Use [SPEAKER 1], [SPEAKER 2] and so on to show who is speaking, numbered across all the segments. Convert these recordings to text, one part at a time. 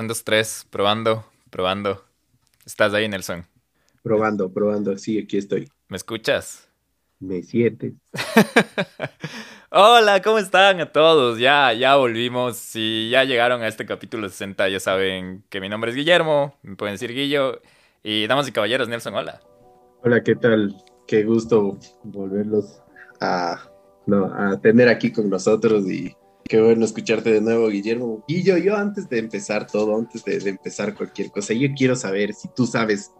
[SPEAKER 1] Un, dos, tres, probando, probando. ¿Estás ahí, Nelson?
[SPEAKER 2] Probando, probando, sí, aquí estoy.
[SPEAKER 1] ¿Me escuchas?
[SPEAKER 2] ¿Me sientes?
[SPEAKER 1] Hola, ¿cómo están a todos? Ya, ya volvimos. Si ya llegaron a este capítulo 60, ya saben que mi nombre es Guillermo, me pueden decir Guillo. Y damas y caballeros, Nelson, hola.
[SPEAKER 2] Hola, ¿qué tal? Qué gusto volverlos a, a tener aquí con nosotros y Qué bueno escucharte de nuevo, Guillermo. Y yo, yo antes de empezar todo, antes de, empezar cualquier cosa, yo quiero saber si tú sabes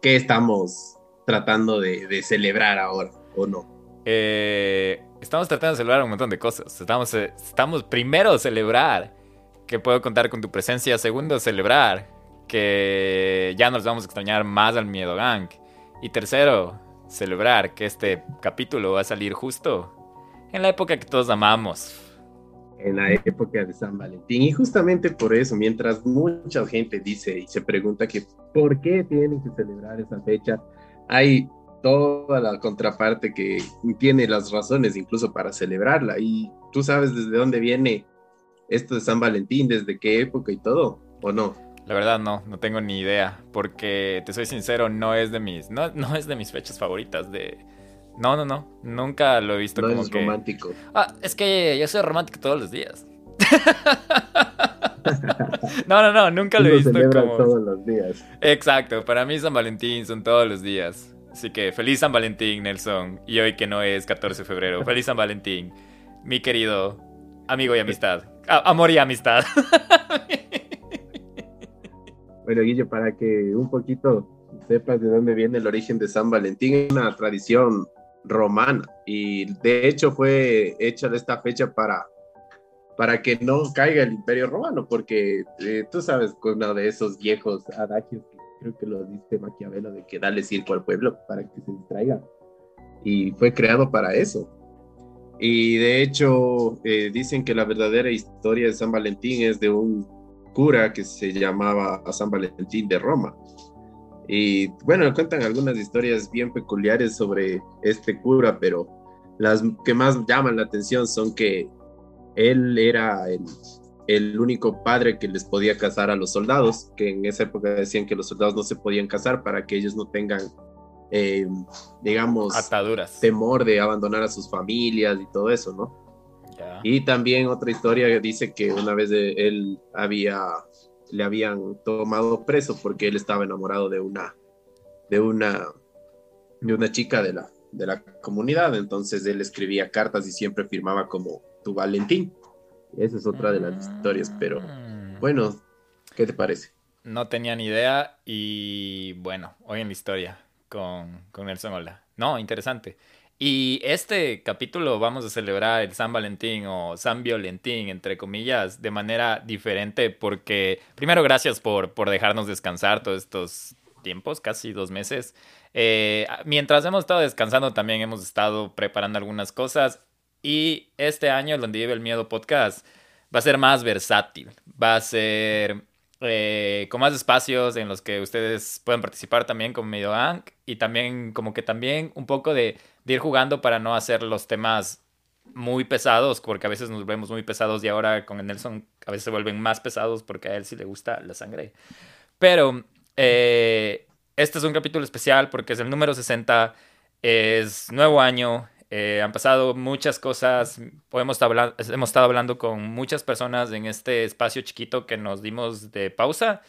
[SPEAKER 2] qué estamos tratando de, celebrar ahora o no.
[SPEAKER 1] Eh, estamos tratando de celebrar un montón de cosas. Estamos, eh, estamos primero celebrar que puedo contar con tu presencia. Segundo, celebrar que ya nos vamos a extrañar más al Miedo Gang. Y tercero, celebrar que este capítulo va a salir justo en la época que todos amamos
[SPEAKER 2] en la época de San Valentín. Y justamente por eso, mientras mucha gente dice y se pregunta que por qué tienen que celebrar esa fecha, hay toda la contraparte que tiene las razones incluso para celebrarla. Y tú sabes desde dónde viene esto de San Valentín, desde qué época y todo, ¿o no?
[SPEAKER 1] La verdad no, no tengo ni idea, porque te soy sincero, no es de mis, no, no es de mis fechas favoritas de, no, no, no. Nunca lo he visto
[SPEAKER 2] no
[SPEAKER 1] como
[SPEAKER 2] es romántico.
[SPEAKER 1] Ah, es que yo soy romántico todos los días. no, no, no, nunca lo he visto como.
[SPEAKER 2] todos los días.
[SPEAKER 1] Exacto, para mí San Valentín son todos los días. Así que feliz San Valentín, Nelson. Y hoy que no es 14 de febrero, feliz San Valentín, mi querido amigo y amistad. amor y amistad.
[SPEAKER 2] bueno, Guillo, para que un poquito sepas de dónde viene el origen de San Valentín, es una tradición romana. Y de hecho fue hecha de esta fecha para, para que no caiga el imperio romano, porque eh, tú sabes, uno de esos viejos adagios que creo que lo dice Maquiavelo de que dale circo al pueblo para que se distraiga. Y fue creado para eso. Y de hecho eh, dicen que la verdadera historia de San Valentín es de un cura que se llamaba San Valentín de Roma y bueno, cuentan algunas historias bien peculiares sobre este cura, pero las que más llaman la atención son que él era el, único padre que les podía casar a los soldados, que en esa época decían que los soldados no se podían casar para que ellos no tengan, eh, digamos,
[SPEAKER 1] ataduras,
[SPEAKER 2] temor de abandonar a sus familias y todo eso, ¿no? Y también otra historia dice que una vez él había le habían tomado preso porque él estaba enamorado de una, de una, de una chica de la, de la comunidad. Entonces él escribía cartas y siempre firmaba como tu Valentín. Esa es otra de las historias, pero bueno, ¿qué te parece?
[SPEAKER 1] No tenía ni idea y bueno, hoy en la historia con, con Nelson Ola. No, interesante. Y este capítulo vamos a celebrar el San Valentín o San Violentín, entre comillas, de manera diferente porque, primero, gracias por, por dejarnos descansar todos estos tiempos, casi dos meses. Eh, mientras hemos estado descansando, también hemos estado preparando algunas cosas. Y este año, donde vive el miedo podcast, va a ser más versátil. Va a ser eh, con más espacios en los que ustedes puedan participar también con Medio Ank. Y también, como que también un poco de ir jugando para no hacer los temas muy pesados, porque a veces nos vemos muy pesados y ahora con el Nelson a veces se vuelven más pesados porque a él sí le gusta la sangre. Pero eh, este es un capítulo especial porque es el número 60, es nuevo año, eh, han pasado muchas cosas, hemos hemos estado hablando con muchas personas en este espacio chiquito que nos dimos de pausa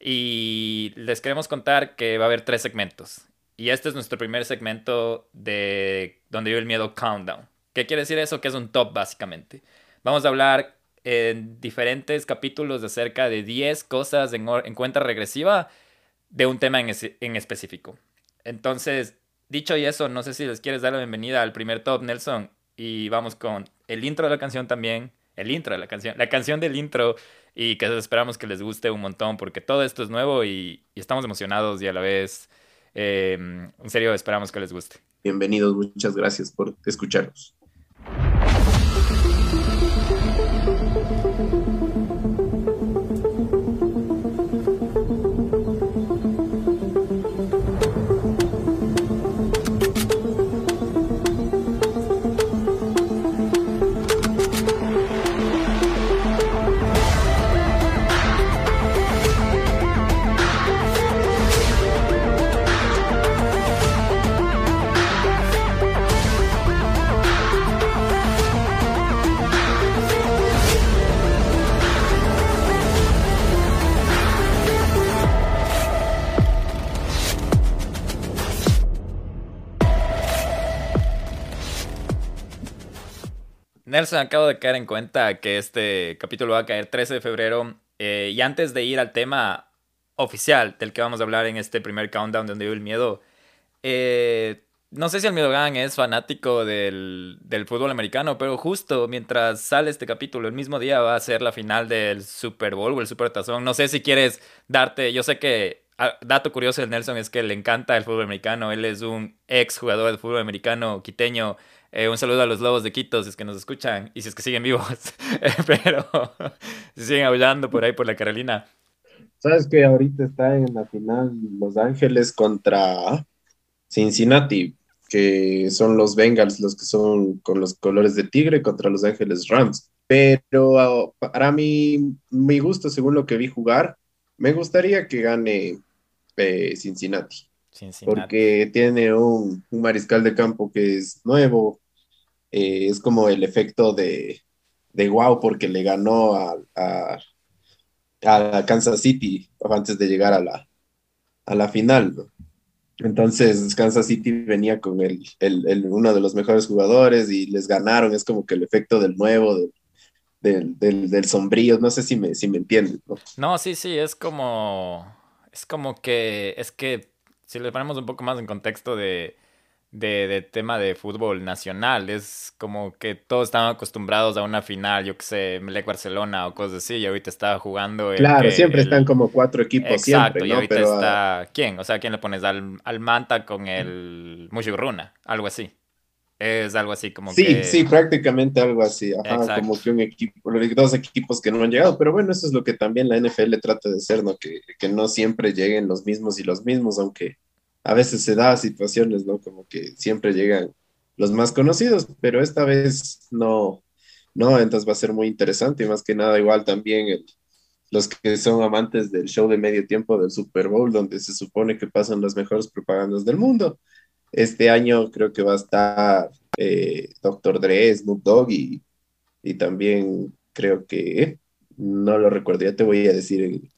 [SPEAKER 1] y les queremos contar que va a haber tres segmentos. Y este es nuestro primer segmento de Donde vive el miedo Countdown. ¿Qué quiere decir eso? Que es un top básicamente. Vamos a hablar en diferentes capítulos de acerca de 10 cosas en, cuenta regresiva de un tema en, en, específico. Entonces, dicho y eso, no sé si les quieres dar la bienvenida al primer top, Nelson. Y vamos con el intro de la canción también. El intro de la canción. La canción del intro. Y que esperamos que les guste un montón porque todo esto es nuevo y, estamos emocionados y a la vez Em, en serio, esperamos que les guste.
[SPEAKER 2] Bienvenidos, muchas gracias por escucharnos.
[SPEAKER 1] Nelson, acabo de caer en cuenta que este capítulo va a caer 13 de febrero. Eh, y antes de ir al tema oficial del que vamos a hablar en este primer countdown donde vive el miedo, eh, no sé si el Gang es fanático del, del, fútbol americano, pero justo mientras sale este capítulo, el mismo día va a ser la final del Super Bowl o el Super Tazón. No sé si quieres darte, yo sé que, ah, dato curioso del Nelson es que le encanta el fútbol americano, él es un ex jugador de fútbol americano quiteño. Eh, un saludo a los lobos de Quito, si es que nos escuchan y si es que siguen vivos, pero si siguen hablando por ahí por la Carolina.
[SPEAKER 2] Sabes que ahorita está en la final Los Ángeles contra Cincinnati, que son los Bengals los que son con los colores de tigre contra los Ángeles Rams. Pero ah, para mí, mi gusto, según lo que vi jugar, me gustaría que gane eh, Cincinnati, Porque tiene un, mariscal de campo que es nuevo. Eh, es como el efecto de, de wow, porque le ganó a, a, a Kansas City antes de llegar a la, a la final. ¿no? Entonces Kansas City venía con el, el, uno de los mejores jugadores y les ganaron, es como que el efecto del nuevo, del, del, del, sombrío, no sé si me, si me entienden. ¿no?
[SPEAKER 1] no, sí, sí, es como, es como que, es que si le ponemos un poco más en contexto de, de, tema de fútbol nacional. Es como que todos estaban acostumbrados a una final, yo que sé, Melec Barcelona o cosas así, y ahorita está jugando.
[SPEAKER 2] claro, siempre están como cuatro equipos Exacto, siempre,
[SPEAKER 1] y ahorita está. ¿Quién? O sea, ¿quién le pones? Al, al Manta con el Mushiguruna, algo así. Es algo así como
[SPEAKER 2] sí,
[SPEAKER 1] que...
[SPEAKER 2] Sí, prácticamente algo así. Ajá, como que un equipo, dos equipos que no han llegado. Pero bueno, eso es lo que también la NFL trata de hacer, ¿no? Que, que no siempre lleguen los mismos y los mismos, aunque a veces se da situaciones, ¿no? Como que siempre llegan los más conocidos, pero esta vez no, no, entonces va a ser muy interesante y más que nada igual también los que son amantes del show de medio tiempo del Super Bowl, donde se supone que pasan las mejores propagandas del mundo. Este año creo que va a estar eh, Dr. Dre, Snoop Dogg y, y, también creo que, no lo recuerdo, ya te voy a decir en,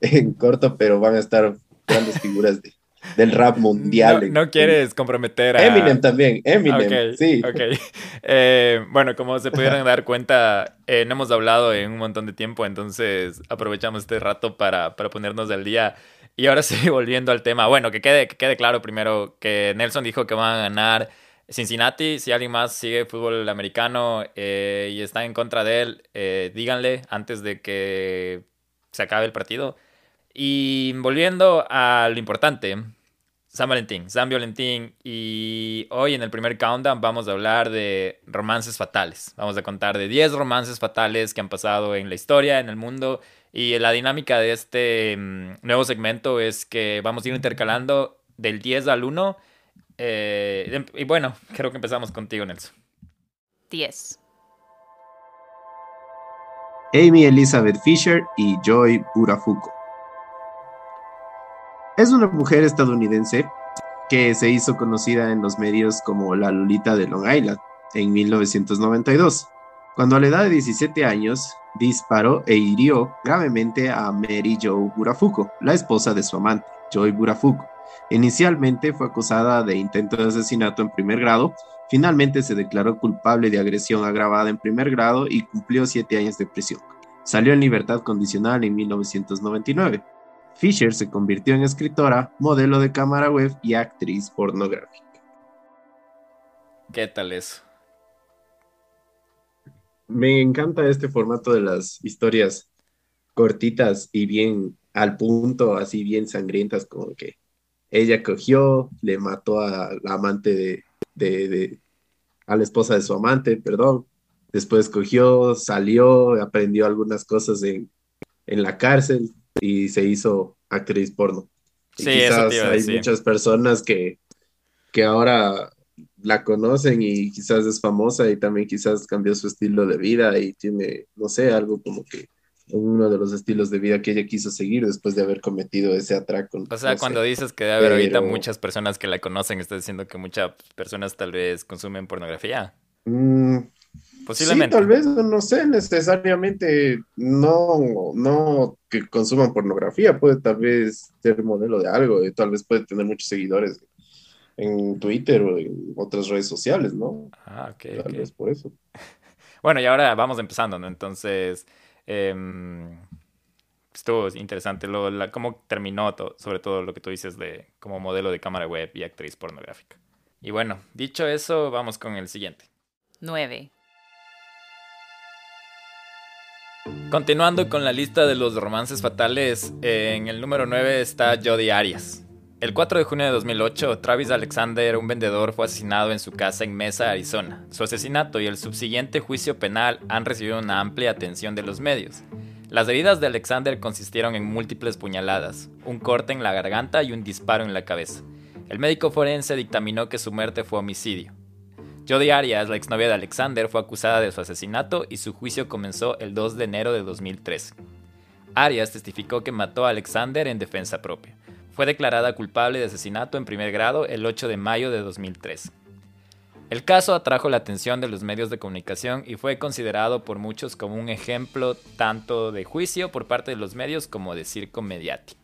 [SPEAKER 2] en corto, pero van a estar grandes figuras de, del rap mundial.
[SPEAKER 1] No, quieres comprometer a...
[SPEAKER 2] Eminem también, Eminem, sí.
[SPEAKER 1] Ok, eh, bueno, como se pudieran dar cuenta, eh, no hemos hablado en un montón de tiempo, entonces aprovechamos este rato para, para ponernos al día. Y ahora sí, volviendo al tema, bueno, que quede, que quede claro primero que Nelson dijo que van a ganar Cincinnati. Si alguien más sigue fútbol americano eh, y está en contra de él, díganle antes de que se acabe el partido. Y volviendo a lo importante, San Valentín, San Valentín. Y hoy en el primer countdown vamos a hablar de romances fatales. Vamos a contar de 10 romances fatales que han pasado en la historia, en el mundo. Y la dinámica de este mm, nuevo segmento es que vamos a ir intercalando del 10 al 1. Eh, y bueno, creo que empezamos contigo, Nelson.
[SPEAKER 3] 10.
[SPEAKER 2] Amy Elizabeth Fisher y Joy Burafuco. Es una mujer estadounidense que se hizo conocida en los medios como la Lolita de Long Island en 1992, cuando a la edad de 17 años disparó e hirió gravemente a Mary Jo Burafuco, la esposa de su amante, Joy Burafuco. Inicialmente fue acusada de intento de asesinato en primer grado, finalmente se declaró culpable de agresión agravada en primer grado y cumplió siete años de prisión. Salió en libertad condicional en 1999. Fisher se convirtió en escritora, modelo de cámara web y actriz pornográfica.
[SPEAKER 1] ¿Qué tal eso?
[SPEAKER 2] Me encanta este formato de las historias cortitas y bien al punto, así bien sangrientas, como que ella cogió, le mató a la amante de, de, a la esposa de su amante, perdón. Después cogió, salió, aprendió algunas cosas en, en la cárcel, y se hizo actriz porno. sí, quizás hay muchas personas que, que ahora la conocen y quizás es famosa y también quizás cambió su estilo de vida y tiene, no sé, algo como que uno de los estilos de vida que ella quiso seguir después de haber cometido ese atraco.
[SPEAKER 1] O sea, cuando dices que debe haber ahorita muchas personas que la conocen, estás diciendo que muchas personas tal vez consumen pornografía.
[SPEAKER 2] Mm, Posiblemente. Sí, tal vez, no sé, necesariamente no, no que consuman pornografía, puede tal vez ser modelo de algo, y tal vez puede tener muchos seguidores en Twitter o en otras redes sociales, ¿no?
[SPEAKER 1] Ah, ok.
[SPEAKER 2] Tal vez por eso.
[SPEAKER 1] Bueno, y ahora vamos empezando, ¿no? Entonces, em, estuvo interesante lo, cómo terminó, sobre todo lo que tú dices de como modelo de cámara web y actriz pornográfica. Y bueno, dicho eso, vamos con el siguiente.
[SPEAKER 3] 9.
[SPEAKER 1] Continuando con la lista de los romances fatales, en el número 9 está Jodi Arias. El 4 de junio de 2008, Travis Alexander, un vendedor, fue asesinado en su casa en Mesa, Arizona. Su asesinato y el subsiguiente juicio penal han recibido una amplia atención de los medios. Las heridas de Alexander consistieron en múltiples puñaladas, un corte en la garganta y un disparo en la cabeza. El médico forense dictaminó que su muerte fue homicidio. Jodi Arias, la exnovia de Alexander, fue acusada de su asesinato y su juicio comenzó el 2 de enero de 2013. Arias testificó que mató a Alexander en defensa propia. Fue declarada culpable de asesinato en primer grado el 8 de mayo de 2013. El caso atrajo la atención de los medios de comunicación y fue considerado por muchos como un ejemplo tanto de juicio por parte de los medios como de circo mediático.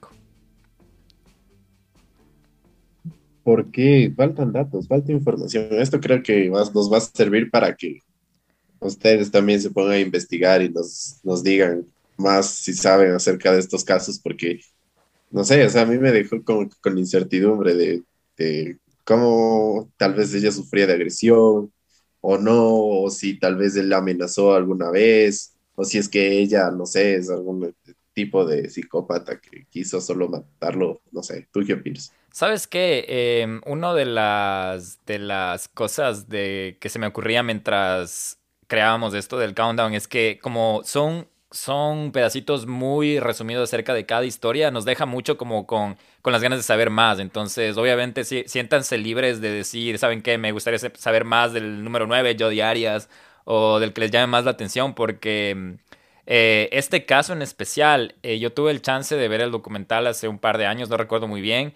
[SPEAKER 2] Porque faltan datos, falta información. Esto creo que nos va a servir para que ustedes también se pongan a investigar y nos, digan más si saben acerca de estos casos, porque, no sé, o sea, a mí me dejó con, con incertidumbre de, de cómo tal vez ella sufría de agresión o no, o si tal vez él la amenazó alguna vez, o si es que ella, no sé, es algún tipo de psicópata que quiso solo matarlo, no sé, ¿tú qué opinas?
[SPEAKER 1] ¿Sabes qué? Eh, una de las, de las cosas de, que se me ocurría mientras creábamos esto del countdown es que como son, son pedacitos muy resumidos acerca de cada historia, nos deja mucho como con, con las ganas de saber más. Entonces, obviamente, sí, siéntanse libres de decir, ¿saben qué? Me gustaría saber más del número 9, yo diarias, o del que les llame más la atención, porque... Eh, este caso en especial, eh, yo tuve el chance de ver el documental hace un par de años, no recuerdo muy bien,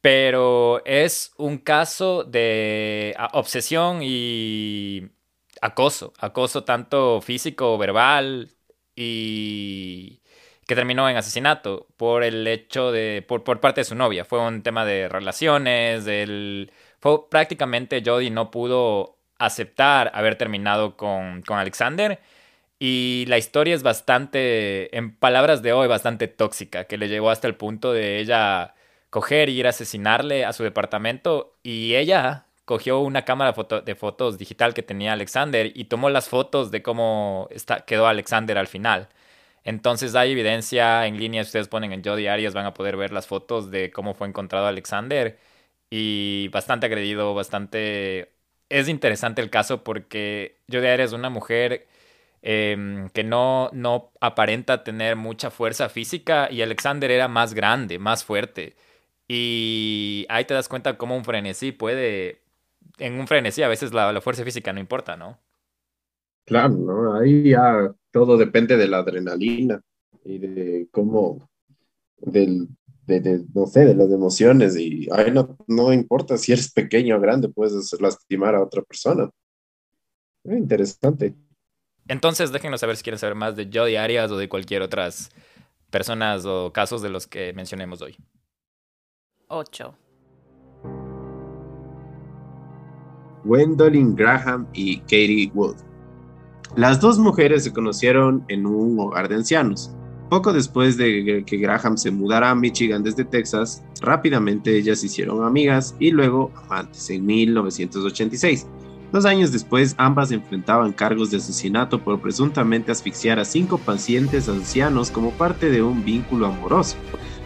[SPEAKER 1] pero es un caso de obsesión y acoso, acoso tanto físico, verbal y que terminó en asesinato por el hecho de, por, parte de su novia. Fue un tema de relaciones, del, fue, prácticamente Jody no pudo aceptar haber terminado con, con Alexander. Y la historia es bastante, en palabras de hoy, bastante tóxica, que le llegó hasta el punto de ella coger y ir a asesinarle a su departamento y ella cogió una cámara de fotos digital que tenía Alexander y tomó las fotos de cómo quedó Alexander al final. Entonces hay evidencia en línea, si ustedes ponen en Jody Arias van a poder ver las fotos de cómo fue encontrado Alexander y bastante agredido, bastante... Es interesante el caso porque Jody Arias es una mujer em, que no, no aparenta tener mucha fuerza física y Alexander era más grande, más fuerte. Y ahí te das cuenta cómo un frenesí puede, en un frenesí a veces la, fuerza física no importa, ¿no?
[SPEAKER 2] Claro, ¿no? Ahí ya todo depende de la adrenalina y de cómo, del, de, no sé, de las emociones y ahí no, no importa si eres pequeño o grande, puedes lastimar a otra persona. Es interesante.
[SPEAKER 1] Entonces déjenos saber si quieren saber más de Jody Arias o de cualquier otras personas o casos de los que mencionemos hoy.
[SPEAKER 3] 8.
[SPEAKER 2] Gwendolyn Graham y Katie Wood. Las dos mujeres se conocieron en un hogar de ancianos. Poco después de que Graham se mudara a Michigan desde Texas, rápidamente ellas se hicieron amigas y luego amantes en 1986. Dos años después, ambas enfrentaban cargos de asesinato por presuntamente asfixiar a cinco pacientes ancianos como parte de un vínculo amoroso.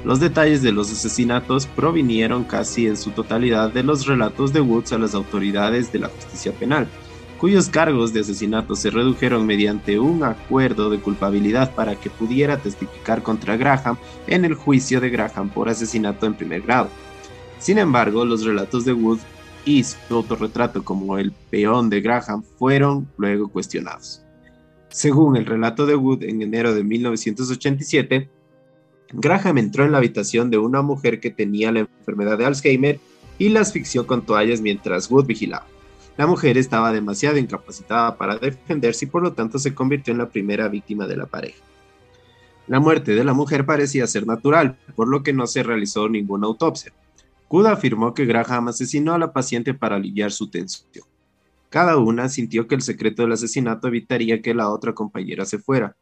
[SPEAKER 2] Los detalles de los asesinatos provinieron casi en su totalidad de los relatos de Woods a las autoridades de la justicia penal, cuyos cargos de asesinato se redujeron mediante un acuerdo de culpabilidad para que pudiera testificar contra Graham en el juicio de Graham por asesinato en primer grado. Sin embargo, los relatos de Wood y su autorretrato como el peón de Graham fueron luego cuestionados. Según el relato de Wood en enero de 1987, Graham entró en la habitación de una mujer que tenía la enfermedad de Alzheimer y la asfixió con toallas mientras Wood vigilaba. La mujer estaba demasiado incapacitada para defenderse y por lo tanto se convirtió en la primera víctima de la pareja. La muerte de la mujer parecía ser natural, por lo que no se realizó ninguna autopsia. Wood afirmó que Graham asesinó a la paciente para aliviar su tensión. Cada una sintió que el secreto del asesinato evitaría que la otra compañera se fuera,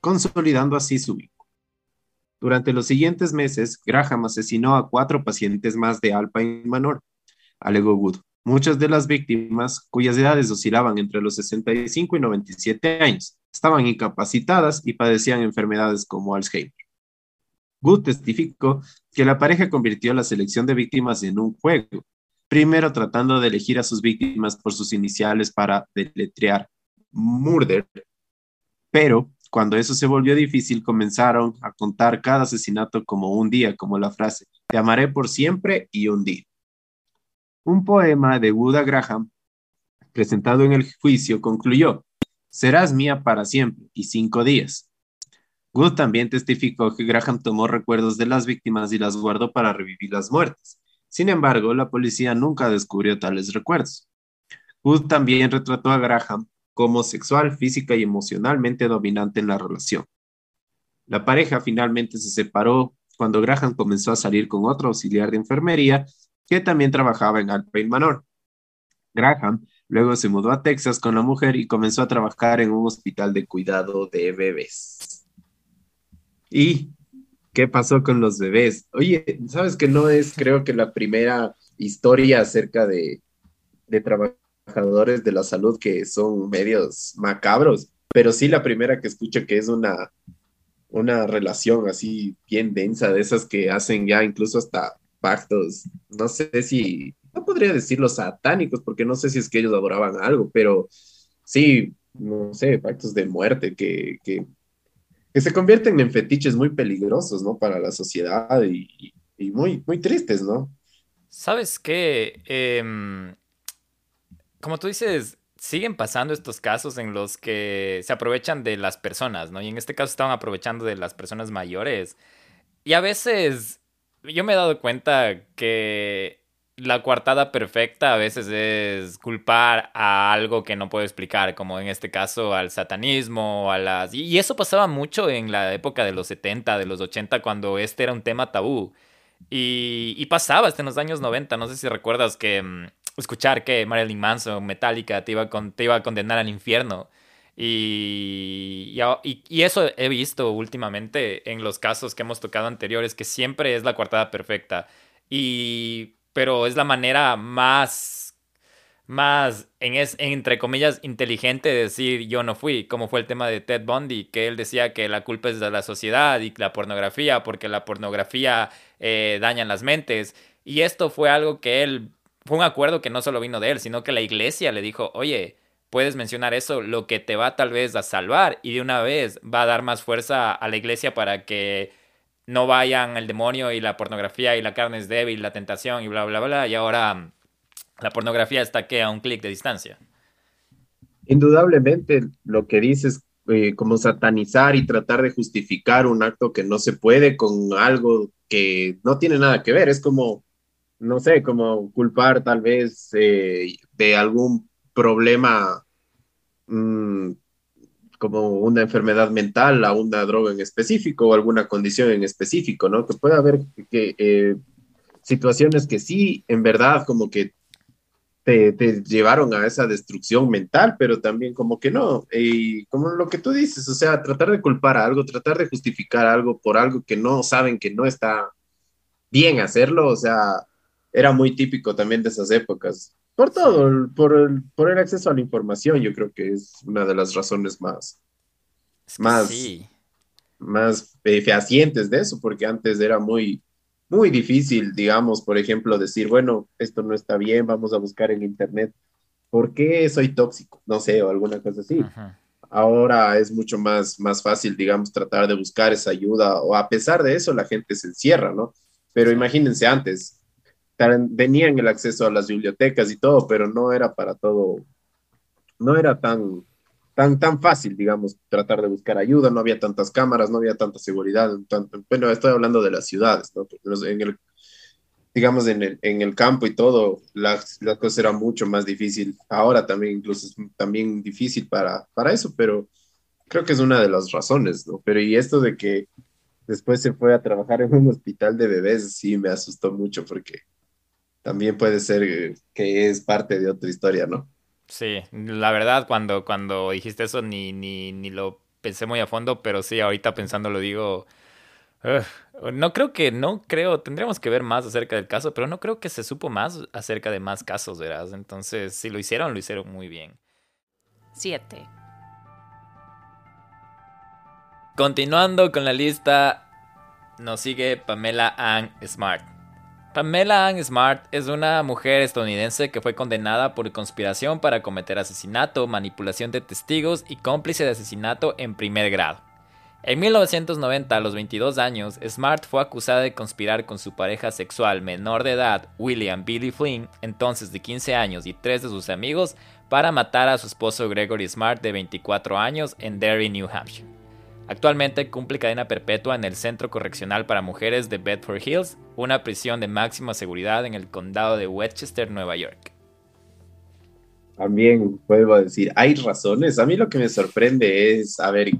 [SPEAKER 2] consolidando así su vínculo. Durante los siguientes meses, Graham asesinó a cuatro pacientes más de Alpine Manor, alegó Wood. Muchas de las víctimas, cuyas edades oscilaban entre los 65 y 97 años, estaban incapacitadas y padecían enfermedades como Alzheimer. Wood testificó que la pareja convirtió la selección de víctimas en un juego, primero tratando de elegir a sus víctimas por sus iniciales para deletrear murder, pero cuando eso se volvió difícil comenzaron a contar cada asesinato como un día, como la frase, te amaré por siempre y un día. Un poema de Buda Graham, presentado en el juicio, concluyó, serás mía para siempre y cinco días. Wood también testificó que Graham tomó recuerdos de las víctimas y las guardó para revivir las muertes. Sin embargo, la policía nunca descubrió tales recuerdos. Wood también retrató a Graham como sexual, física y emocionalmente dominante en la relación. La pareja finalmente se separó cuando Graham comenzó a salir con otro auxiliar de enfermería que también trabajaba en Alpine Manor. Graham luego se mudó a Texas con la mujer y comenzó a trabajar en un hospital de cuidado de bebés. ¿Y qué pasó con los bebés? Oye, ¿sabes que no es, creo que la primera historia acerca de, de trabajadores de la salud que son medios macabros, pero sí la primera que escucho que es una, una relación así bien densa, de esas que hacen ya incluso hasta pactos, no sé si, no podría decirlo satánicos, porque no sé si es que ellos adoraban algo, pero sí, no sé, pactos de muerte que, que, se convierten en fetiches muy peligrosos, ¿no? Para la sociedad y, muy, muy tristes, ¿no?
[SPEAKER 1] ¿Sabes qué? Em, como tú dices, siguen pasando estos casos en los que se aprovechan de las personas, ¿no? Y en este caso estaban aprovechando de las personas mayores. Y a veces yo me he dado cuenta que la coartada perfecta a veces es culpar a algo que no puedo explicar, como en este caso al satanismo, a las... Y eso pasaba mucho en la época de los 70, de los 80, cuando este era un tema tabú. Y, y pasaba hasta en los años 90, no sé si recuerdas que mm, escuchar que Marilyn Manson, Metallica, te iba, te iba a condenar al infierno. Y, y, eso he visto últimamente en los casos que hemos tocado anteriores, que siempre es la coartada perfecta. Y, pero es la manera más, más, en es, entre comillas, inteligente de decir yo no fui, como fue el tema de Ted Bundy, que él decía que la culpa es de la sociedad y la pornografía, porque la pornografía eh, daña las mentes. Y esto fue algo que él, fue un acuerdo que no solo vino de él, sino que la iglesia le dijo, oye, puedes mencionar eso, lo que te va tal vez a salvar y de una vez va a dar más fuerza a la iglesia para que no vayan el demonio y la pornografía y la carne es débil, la tentación y bla, bla, bla. Y ahora mm, la pornografía está que a un clic de distancia.
[SPEAKER 2] Indudablemente lo que dices, eh, como satanizar y tratar de justificar un acto que no se puede con algo que no tiene nada que ver, es como, no sé, como culpar tal vez eh, de algún problema mm, como una enfermedad mental a una droga en específico o alguna condición en específico, ¿no? Que puede haber eh, situaciones que sí, en verdad, como que te, llevaron a esa destrucción mental, pero también como que no. Y como lo que tú dices, o sea, tratar de culpar a algo, tratar de justificar algo por algo que no saben que no está bien hacerlo, o sea, era muy típico también de esas épocas. Por todo, por, el, por el acceso a la información, yo creo que es una de las razones más, más, más eh, fehacientes de eso, porque antes era muy, muy difícil, digamos, por ejemplo, decir, bueno, esto no está bien, vamos a buscar en internet, ¿por qué soy tóxico? No sé, o alguna cosa así. Ahora es mucho más, más fácil, digamos, tratar de buscar esa ayuda, o a pesar de eso, la gente se encierra, ¿no? Pero imagínense antes, tenían el acceso a las bibliotecas y todo, pero no era para todo, no era tan, tan, tan fácil, digamos, tratar de buscar ayuda, no había tantas cámaras, no había tanta seguridad, bueno, estoy hablando de las ciudades, ¿no? En el, digamos, en el, en el campo y todo, las, las cosas eran mucho más difícil. Ahora también incluso es también difícil para, para eso, pero creo que es una de las razones, ¿no? Pero y esto de que después se fue a trabajar en un hospital de bebés, sí me asustó mucho porque también puede ser que es parte de otra historia, ¿no?
[SPEAKER 1] Sí, la verdad, cuando, cuando dijiste eso ni, ni, ni lo pensé muy a fondo, pero sí, ahorita pensando lo digo. no creo que, no creo, tendríamos que ver más acerca del caso, pero no creo que se supo más acerca de más casos, ¿verdad? Entonces, si lo hicieron, lo hicieron muy bien.
[SPEAKER 3] Siete.
[SPEAKER 1] Continuando con la lista, nos sigue Pamela Ann Smart. Pamela Ann Smart es una mujer estadounidense que fue condenada por conspiración para cometer asesinato, manipulación de testigos y cómplice de asesinato en primer grado. En 1990, a los 22 años, Smart fue acusada de conspirar con su pareja sexual menor de edad, William Billy Flynn, entonces de 15 años, y tres de sus amigos, para matar a su esposo Gregory Smart de 24 años en Derry, New Hampshire. Actualmente cumple cadena perpetua en el Centro Correccional para Mujeres de Bedford Hills, una prisión de máxima seguridad en el condado de Westchester, Nueva York.
[SPEAKER 2] También puedo decir, hay razones. A mí lo que me sorprende es, a ver,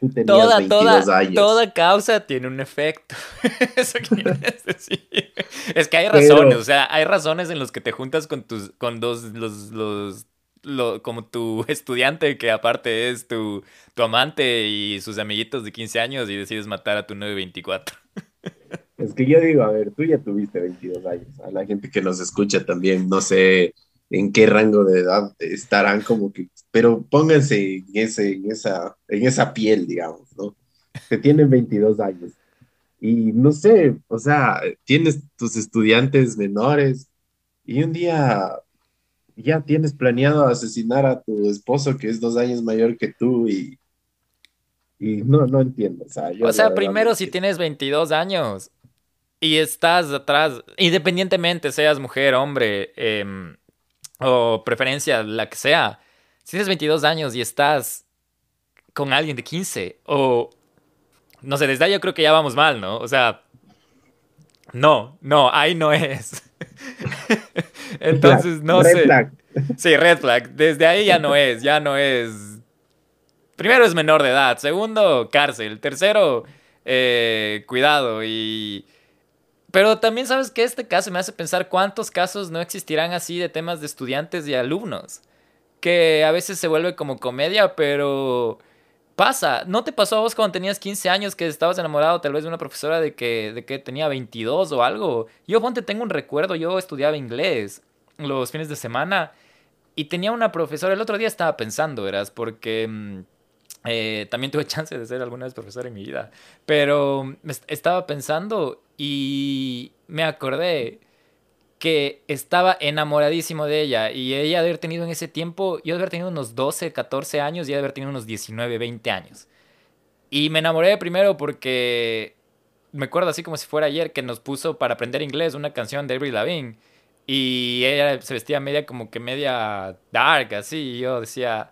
[SPEAKER 2] tú tenías
[SPEAKER 1] toda,
[SPEAKER 2] 22
[SPEAKER 1] toda,
[SPEAKER 2] años.
[SPEAKER 1] toda causa tiene un efecto. Eso quieres decir. Es que hay razones,
[SPEAKER 2] Pero-
[SPEAKER 1] o sea, hay razones en los que te juntas con tus, con dos, los, los, lo- como tu estudiante que aparte es tu, tu amante y sus amiguitos de 15 años y decides matar a tu 924.
[SPEAKER 2] Es que yo digo, a ver, tú ya tuviste 22 años. A la gente que nos escucha también, no sé en qué rango de edad estarán como que, pero pónganse en, ese, en, esa, en esa piel, digamos, ¿no? Que tienen 22 años. Y no sé, o sea, tienes tus estudiantes menores y un día ya tienes planeado asesinar a tu esposo que es dos años mayor que tú y, y no, no entiendo. O sea, yo
[SPEAKER 1] O
[SPEAKER 2] la
[SPEAKER 1] sea,
[SPEAKER 2] verdad
[SPEAKER 1] primero si tienes 22 años y estás atrás, independientemente seas mujer, hombre, em, o preferencia, la que sea, si tienes 22 años y estás con alguien de 15, o no sé, desde ahí yo creo que ya vamos mal, ¿no? O sea, no, no, ahí no es. Entonces, no
[SPEAKER 2] Red
[SPEAKER 1] sé.
[SPEAKER 2] flag.
[SPEAKER 1] Sí, red flag. Desde ahí ya no es, ya no es. Primero es menor de edad. Segundo, cárcel. Tercero, eh, cuidado. Y. Pero también sabes que este caso me hace pensar cuántos casos no existirán así de temas de estudiantes y alumnos. Que a veces se vuelve como comedia, pero pasa. ¿No te pasó a vos cuando tenías 15 años que estabas enamorado tal vez de una profesora de que, de que tenía 22 o algo? Yo, ponte, tengo un recuerdo. Yo estudiaba inglés los fines de semana y tenía una profesora. El otro día estaba pensando, verás, porque. mm, eh, también tuve chance de ser alguna vez profesor en mi vida. Pero est- estaba pensando y me acordé que estaba enamoradísimo de ella. Y ella de haber tenido en ese tiempo, yo de haber tenido unos 12, 14 años y ella de haber tenido unos 19, 20 años. Y me enamoré primero porque me acuerdo así como si fuera ayer que nos puso para aprender inglés una canción de Avril Lavigne. Y ella se vestía media como que media dark, así. Y yo decía,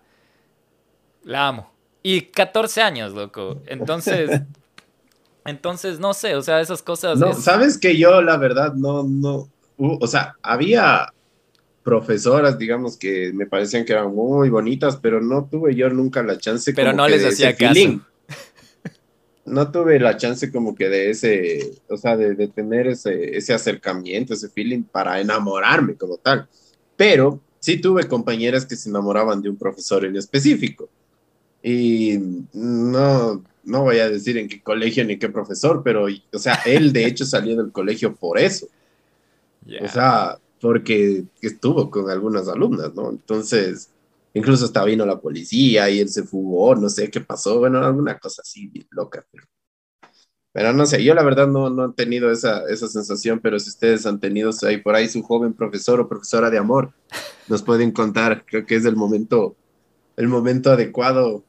[SPEAKER 1] la amo. Y 14 años, loco. Entonces, entonces, no sé, o sea, esas cosas.
[SPEAKER 2] No,
[SPEAKER 1] es-
[SPEAKER 2] sabes que yo la verdad no, no, u- o sea, había profesoras, digamos, que me parecían que eran muy bonitas, pero no tuve yo nunca la chance
[SPEAKER 1] Pero
[SPEAKER 2] como
[SPEAKER 1] no
[SPEAKER 2] que
[SPEAKER 1] les hacía caso.
[SPEAKER 2] feeling. No tuve la chance como que de ese, o sea, de, de tener ese, ese acercamiento, ese feeling para enamorarme como tal. Pero sí tuve compañeras que se enamoraban de un profesor en específico. Y no, no voy a decir en qué colegio ni qué profesor, pero, o sea, él de hecho salió del colegio por eso. O sea, porque estuvo con algunas alumnas, ¿no? Entonces, incluso hasta vino la policía y él se fugó, no sé qué pasó, bueno, alguna cosa así loca. Pero, pero no sé, yo la verdad no, no he tenido esa, esa sensación, pero si ustedes han tenido ahí por ahí su joven profesor o profesora de amor, nos pueden contar, creo que es el momento, el momento adecuado,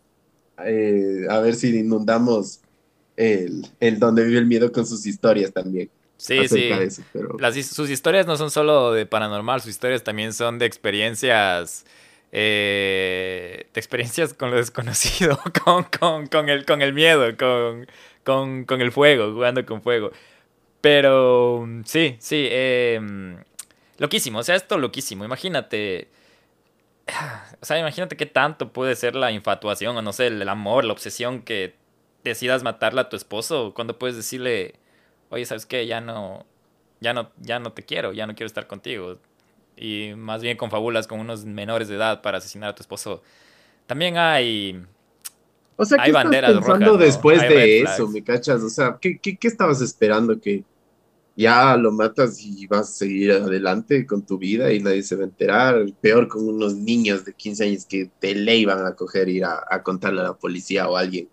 [SPEAKER 2] eh, a ver si inundamos el, el donde vive el miedo con sus historias también.
[SPEAKER 1] sí, sí.
[SPEAKER 2] eso, pero...
[SPEAKER 1] Las his- sus historias no son solo de paranormal, sus historias también son de experiencias. Eh, de experiencias con lo desconocido, con, con, con el, con el miedo, con, con, con el fuego, jugando con fuego. Pero sí, sí, eh, loquísimo, o sea, esto loquísimo. Imagínate, o sea, imagínate qué tanto puede ser la infatuación, o no sé, el amor, la obsesión que decidas matarle a tu esposo, cuando puedes decirle, oye, ¿sabes qué? Ya no, ya no, ya no te quiero, ya no quiero estar contigo. Y más bien confabulas con unos menores de edad para asesinar a tu esposo, también hay...
[SPEAKER 2] O sea, ¿qué
[SPEAKER 1] Hay
[SPEAKER 2] estás
[SPEAKER 1] banderas
[SPEAKER 2] pensando
[SPEAKER 1] rojas,
[SPEAKER 2] después de eso, me cachas? O sea, ¿qué, qué, qué estabas esperando? ¿Que ya lo matas y vas a seguir adelante con tu vida y nadie se va a enterar? Peor con unos niños de 15 años que de ley van a coger ir a, a contarle a la policía o a alguien.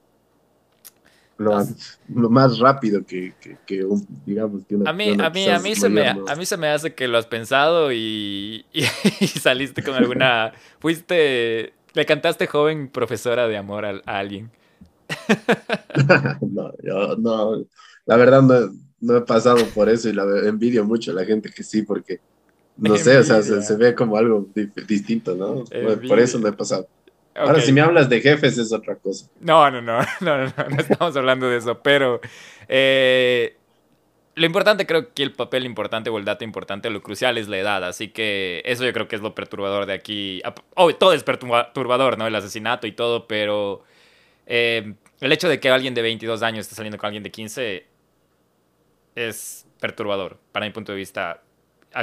[SPEAKER 2] Lo, más- lo más rápido que, que, que un, digamos, que una
[SPEAKER 1] A mí, a mí, a mí, se me,
[SPEAKER 2] no-
[SPEAKER 1] a mí se me hace que lo has pensado y, y, y saliste con alguna... Fuiste... Le cantaste joven profesora de amor a, a alguien.
[SPEAKER 2] no, yo no, la verdad no, no he pasado por eso y la envidio mucho a la gente que sí, porque no sé, o sea, se, ve como algo di- distinto, ¿no?
[SPEAKER 1] Envidia.
[SPEAKER 2] Por eso no he pasado. Ahora, si me hablas de jefes es otra cosa.
[SPEAKER 1] No, no, no, no, no, no, no estamos hablando de eso, pero eh, lo importante creo que el papel importante o el dato importante, lo crucial es la edad, así que eso yo creo que es lo perturbador de aquí. Oh, todo es perturbador, ¿no? El asesinato y todo, pero eh, el hecho de que alguien de 22 años esté saliendo con alguien de 15 es perturbador, para mi punto de vista,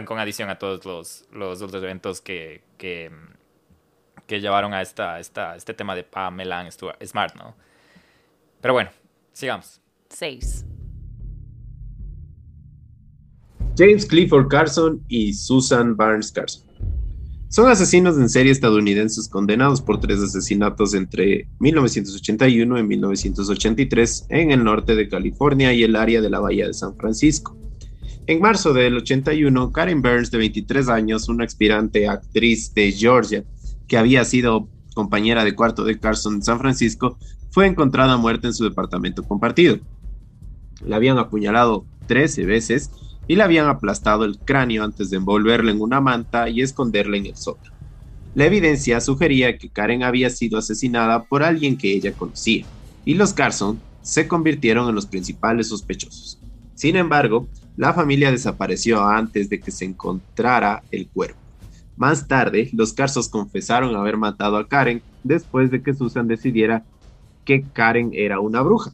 [SPEAKER 1] con adición a todos los, los otros eventos que, que, que llevaron a esta, esta, este tema de Pamela Stuart- Smart, ¿no? Pero bueno, sigamos.
[SPEAKER 3] 6,
[SPEAKER 2] James Clifford Carson y Susan Barnes Carson. Son asesinos en serie estadounidenses condenados por tres asesinatos entre 1981 y 1983 en el norte de California y el área de la Bahía de San Francisco. En marzo del 81, Karen Burns, de 23 años, una aspirante actriz de Georgia, que había sido compañera de cuarto de Carson en San Francisco, fue encontrada muerta en su departamento compartido. La habían apuñalado 13 veces y le habían aplastado el cráneo antes de envolverla en una manta y esconderla en el sótano. La evidencia sugería que Karen había sido asesinada por alguien que ella conocía, y los Carson se convirtieron en los principales sospechosos. Sin embargo, la familia desapareció antes de que se encontrara el cuerpo. Más tarde, los Carson confesaron haber matado a Karen después de que Susan decidiera que Karen era una bruja.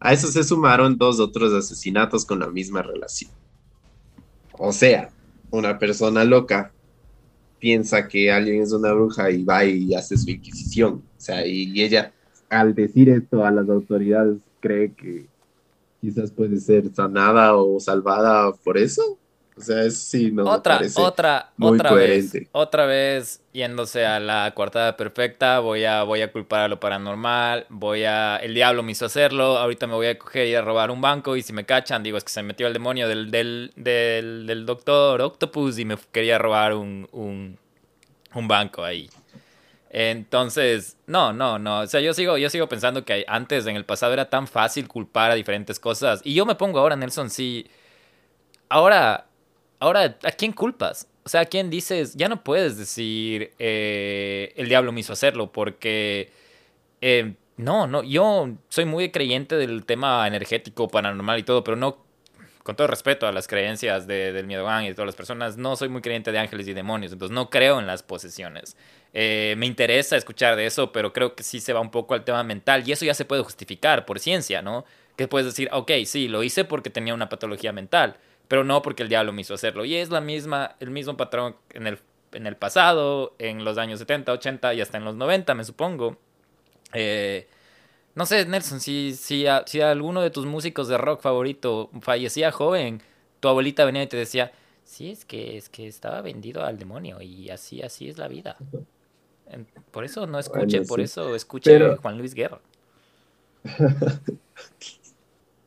[SPEAKER 2] A eso se sumaron dos otros asesinatos con la misma relación. O sea, una persona loca piensa que alguien es una bruja y va y hace su inquisición. O sea, y ella, al decir esto a las autoridades, cree que quizás puede ser sanada o salvada por eso. O sea, eso sí no me
[SPEAKER 1] otra,
[SPEAKER 2] parece
[SPEAKER 1] otra,
[SPEAKER 2] muy
[SPEAKER 1] otra
[SPEAKER 2] coherente.
[SPEAKER 1] vez, otra vez yéndose a la coartada perfecta, voy a, voy a culpar a lo paranormal, voy a, el diablo me hizo hacerlo, ahorita me voy a coger y a robar un banco y si me cachan, digo, es que se metió el demonio del, del, del, del doctor Octopus y me quería robar un, un, un banco ahí. Entonces, no, no, no. O sea, yo sigo, yo sigo pensando que antes, en el pasado, era tan fácil culpar a diferentes cosas. Y yo me pongo ahora, Nelson, si. Ahora, ahora, ¿a quién culpas? O sea, ¿a quién dices? Ya no puedes decir eh, el diablo me hizo hacerlo, porque. eh, no, no, yo soy muy creyente del tema energético, paranormal y todo, pero no, con todo respeto a las creencias de, del Miedogan y de todas las personas, no soy muy creyente de ángeles y demonios, entonces no creo en las posesiones. Eh, me interesa escuchar de eso, pero creo que sí se va un poco al tema mental y eso ya se puede justificar por ciencia, ¿no? Que puedes decir, ok, sí, lo hice porque tenía una patología mental, pero no porque el diablo me hizo hacerlo. Y es la misma, el mismo patrón en el, en el pasado, en los años 70, 80 y hasta en los 90, me supongo. Eh, no sé, Nelson, si, si, a- si alguno de tus músicos de rock favorito fallecía joven, tu abuelita venía y te decía, sí, es que, es que estaba vendido al demonio y así, así es la vida. Por eso no escuche,
[SPEAKER 2] Bueno,
[SPEAKER 1] por eso escuche
[SPEAKER 2] Pero-
[SPEAKER 1] Juan Luis Guerra.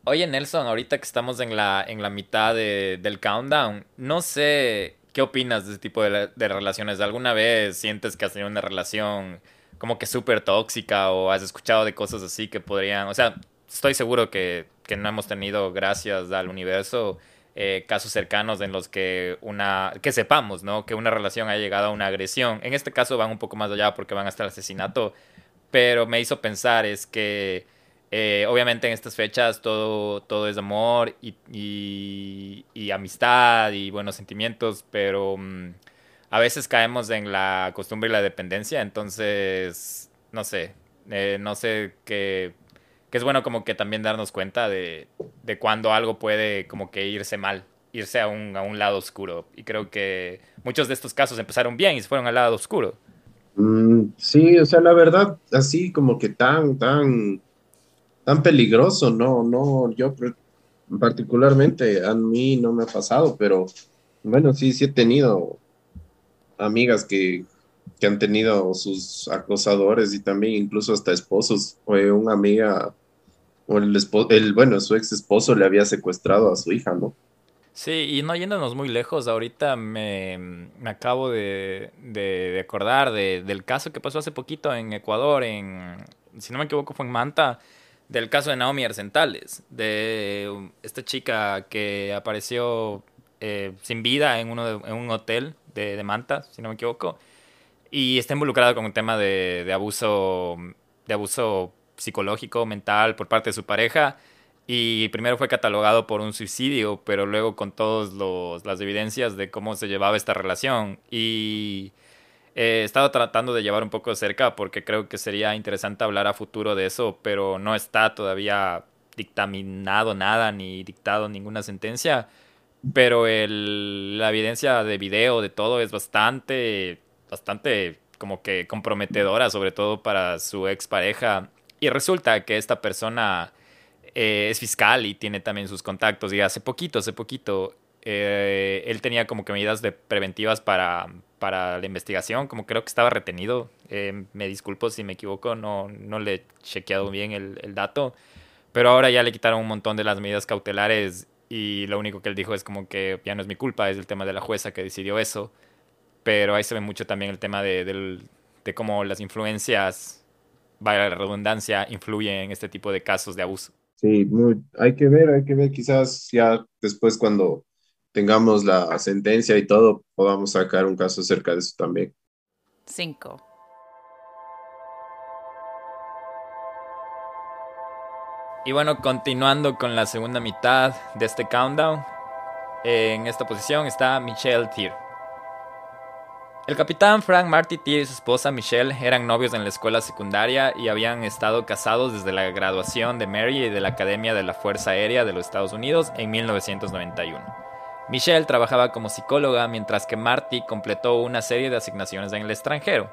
[SPEAKER 1] Oye, Nelson, ahorita que estamos en la, en la mitad de- del countdown, no sé qué opinas de ese tipo de, de relaciones. ¿Alguna vez sientes que has tenido una relación como que súper tóxica o has escuchado de cosas así que podrían, o sea, estoy seguro que, que no hemos tenido, gracias al universo, eh, casos cercanos en los que una, que sepamos, ¿no? Que una relación ha llegado a una agresión. En este caso van un poco más allá porque van hasta el asesinato, pero me hizo pensar es que eh, obviamente en estas fechas todo, todo es amor y, amistad y buenos sentimientos, pero mm, a veces caemos en la costumbre y la dependencia, entonces, no sé, eh, no sé qué, que es bueno como que también darnos cuenta de, de cuando algo puede como que irse mal irse a un, a un lado oscuro. Y creo que muchos de estos casos empezaron bien y se fueron al lado oscuro.
[SPEAKER 2] Mm, sí, o sea, la verdad, así como que tan, tan, tan peligroso, no, no, yo particularmente a mí no me ha pasado, pero bueno, sí, sí he tenido amigas que, que han tenido sus acosadores y también incluso hasta esposos. Fue una amiga, o el, esposo, el bueno, su ex esposo le había secuestrado a su hija, ¿no?
[SPEAKER 1] Sí, y no yéndonos muy lejos, ahorita me, me acabo de, de, acordar de, del caso que pasó hace poquito en Ecuador, en, si no me equivoco fue en Manta, del caso de Naomi Arcentales, de esta chica que apareció eh, sin vida en, uno en un hotel de, de, Manta, si no me equivoco, y está involucrada con un tema de, de, abuso, de abuso psicológico, mental por parte de su pareja y primero fue catalogado por un suicidio, pero luego con todas las evidencias de cómo se llevaba esta relación. Y he estado tratando de llevar un poco cerca porque creo que sería interesante hablar a futuro de eso, pero no está todavía dictaminado nada ni dictado ninguna sentencia. Pero el, la evidencia de video, de todo, es bastante, bastante como que comprometedora, sobre todo para su expareja. Y resulta que esta persona eh, es fiscal y tiene también sus contactos. Y hace poquito, hace poquito, eh, él tenía como que medidas de preventivas para, para la investigación, como creo que estaba retenido. Eh, me disculpo si me equivoco, no, no le he chequeado bien el, el, dato. Pero ahora ya le quitaron un montón de las medidas cautelares y lo único que él dijo es como que ya no es mi culpa, es el tema de la jueza que decidió eso. Pero ahí se ve mucho también el tema de, de, de cómo las influencias, vaya la redundancia, influyen en este tipo de casos de abuso.
[SPEAKER 2] Sí, muy, hay que ver, hay que ver, quizás ya después cuando tengamos la sentencia y todo, podamos sacar un caso acerca de eso también.
[SPEAKER 3] Cinco.
[SPEAKER 1] Y bueno, continuando con la segunda mitad de este countdown, en esta posición está Michelle Thier. El capitán Frank Marty T y su esposa Michelle eran novios en la escuela secundaria y habían estado casados desde la graduación de Mary y de la Academia de la Fuerza Aérea de los Estados Unidos en 1991. Michelle trabajaba como psicóloga mientras que Marty completó una serie de asignaciones en el extranjero.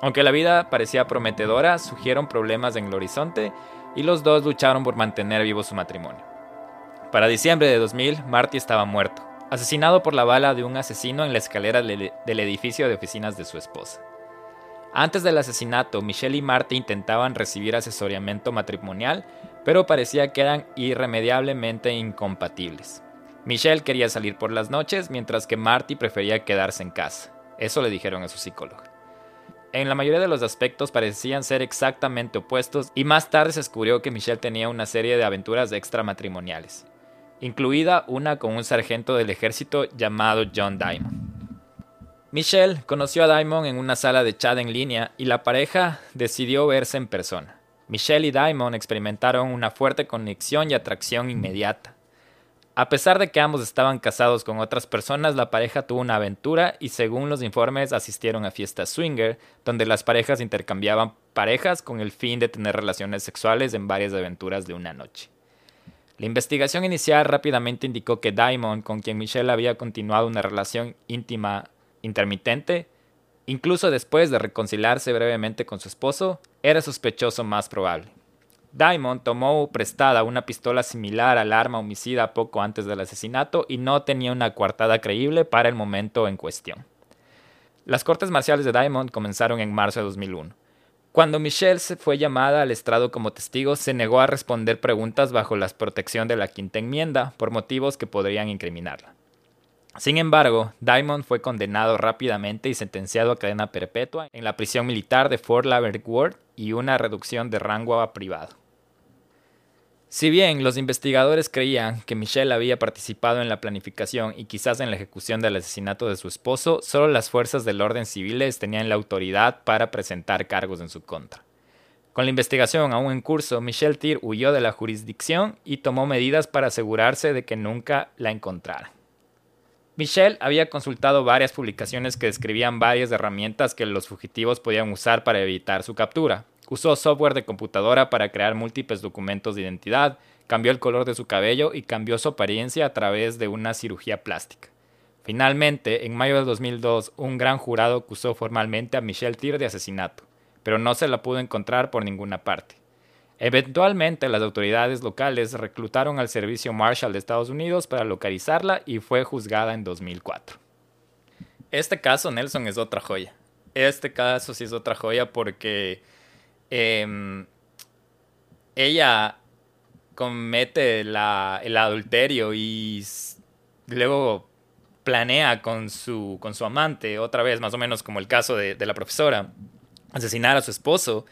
[SPEAKER 1] Aunque la vida parecía prometedora, surgieron problemas en el horizonte y los dos lucharon por mantener vivo su matrimonio. Para diciembre de 2000, Marty estaba muerto asesinado por la bala de un asesino en la escalera del edificio de oficinas de su esposa. Antes del asesinato, Michelle y Marty intentaban recibir asesoramiento matrimonial, pero parecía que eran irremediablemente incompatibles. Michelle quería salir por las noches, mientras que Marty prefería quedarse en casa. Eso le dijeron a su psicóloga. En la mayoría de los aspectos parecían ser exactamente opuestos y más tarde se descubrió que Michelle tenía una serie de aventuras extramatrimoniales incluida una con un sargento del ejército llamado John Diamond. Michelle conoció a Diamond en una sala de chat en línea y la pareja decidió verse en persona. Michelle y Diamond experimentaron una fuerte conexión y atracción inmediata. A pesar de que ambos estaban casados con otras personas, la pareja tuvo una aventura y según los informes asistieron a fiestas swinger, donde las parejas intercambiaban parejas con el fin de tener relaciones sexuales en varias aventuras de una noche. La investigación inicial rápidamente indicó que Diamond, con quien Michelle había continuado una relación íntima intermitente, incluso después de reconciliarse brevemente con su esposo, era sospechoso más probable. Diamond tomó prestada una pistola similar al arma homicida poco antes del asesinato y no tenía una coartada creíble para el momento en cuestión. Las cortes marciales de Diamond comenzaron en marzo de 2001. Cuando Michelle fue llamada al estrado como testigo, se negó a responder preguntas bajo la protección de la quinta enmienda por motivos que podrían incriminarla. Sin embargo, Diamond fue condenado rápidamente y sentenciado a cadena perpetua en la prisión militar de Fort Laverty Worth y una reducción de rango a privado. Si bien los investigadores creían que Michelle había participado en la planificación y quizás en la ejecución del asesinato de su esposo, solo las fuerzas del orden civiles tenían la autoridad para presentar cargos en su contra. Con la investigación aún en curso, Michelle Tier huyó de la jurisdicción y tomó medidas para asegurarse de que nunca la encontraran. Michelle había consultado varias publicaciones que describían varias herramientas que los fugitivos podían usar para evitar su captura, Usó software de computadora para crear múltiples documentos de identidad, cambió el color de su cabello y cambió su apariencia a través de una cirugía plástica. Finalmente, en mayo de 2002, un gran jurado acusó formalmente a Michelle Tier de asesinato, pero no se la pudo encontrar por ninguna parte. Eventualmente, las autoridades locales reclutaron al Servicio Marshall de Estados Unidos para localizarla y fue juzgada en 2004. Este caso, Nelson, es otra joya. Este caso sí es otra joya porque em, ella comete el adulterio y luego planea con su, con su amante, otra vez, más o menos como el caso de, de la profesora, asesinar a su esposo.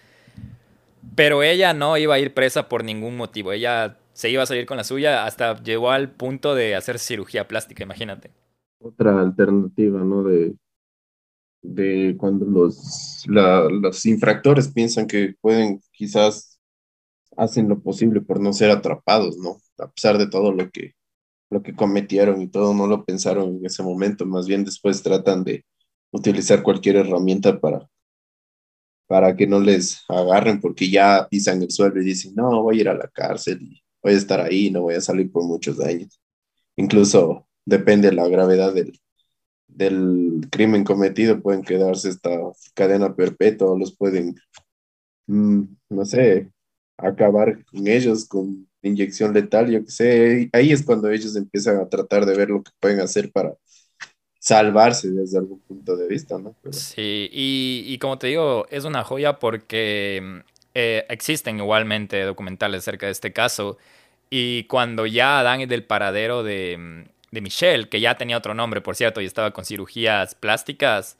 [SPEAKER 1] Pero ella no iba a ir presa por ningún motivo. Ella se iba a salir con la suya hasta llegó al punto de hacer cirugía plástica, imagínate.
[SPEAKER 2] Otra alternativa, ¿no? De, de cuando los, los infractores piensan que pueden, quizás hacen lo posible por no ser atrapados, ¿no? A pesar de todo lo que, lo que cometieron y todo, no lo pensaron en ese momento, más bien después tratan de utilizar cualquier herramienta para, para que no les agarren porque ya pisan el suelo y dicen, no, voy a ir a la cárcel y voy a estar ahí, no voy a salir por muchos años. Incluso depende de la gravedad del, del crimen cometido, pueden quedarse esta cadena perpetua los pueden, mm, no sé, acabar con ellos con inyección letal, yo qué sé. Ahí es cuando ellos empiezan a tratar de ver lo que pueden hacer para salvarse desde algún punto de vista, ¿no?
[SPEAKER 1] Sí, y, como te digo, es una joya porque eh, existen igualmente documentales acerca de este caso. Y cuando ya dan del paradero de, de Michelle, que ya tenía otro nombre, por cierto, y estaba con cirugías plásticas,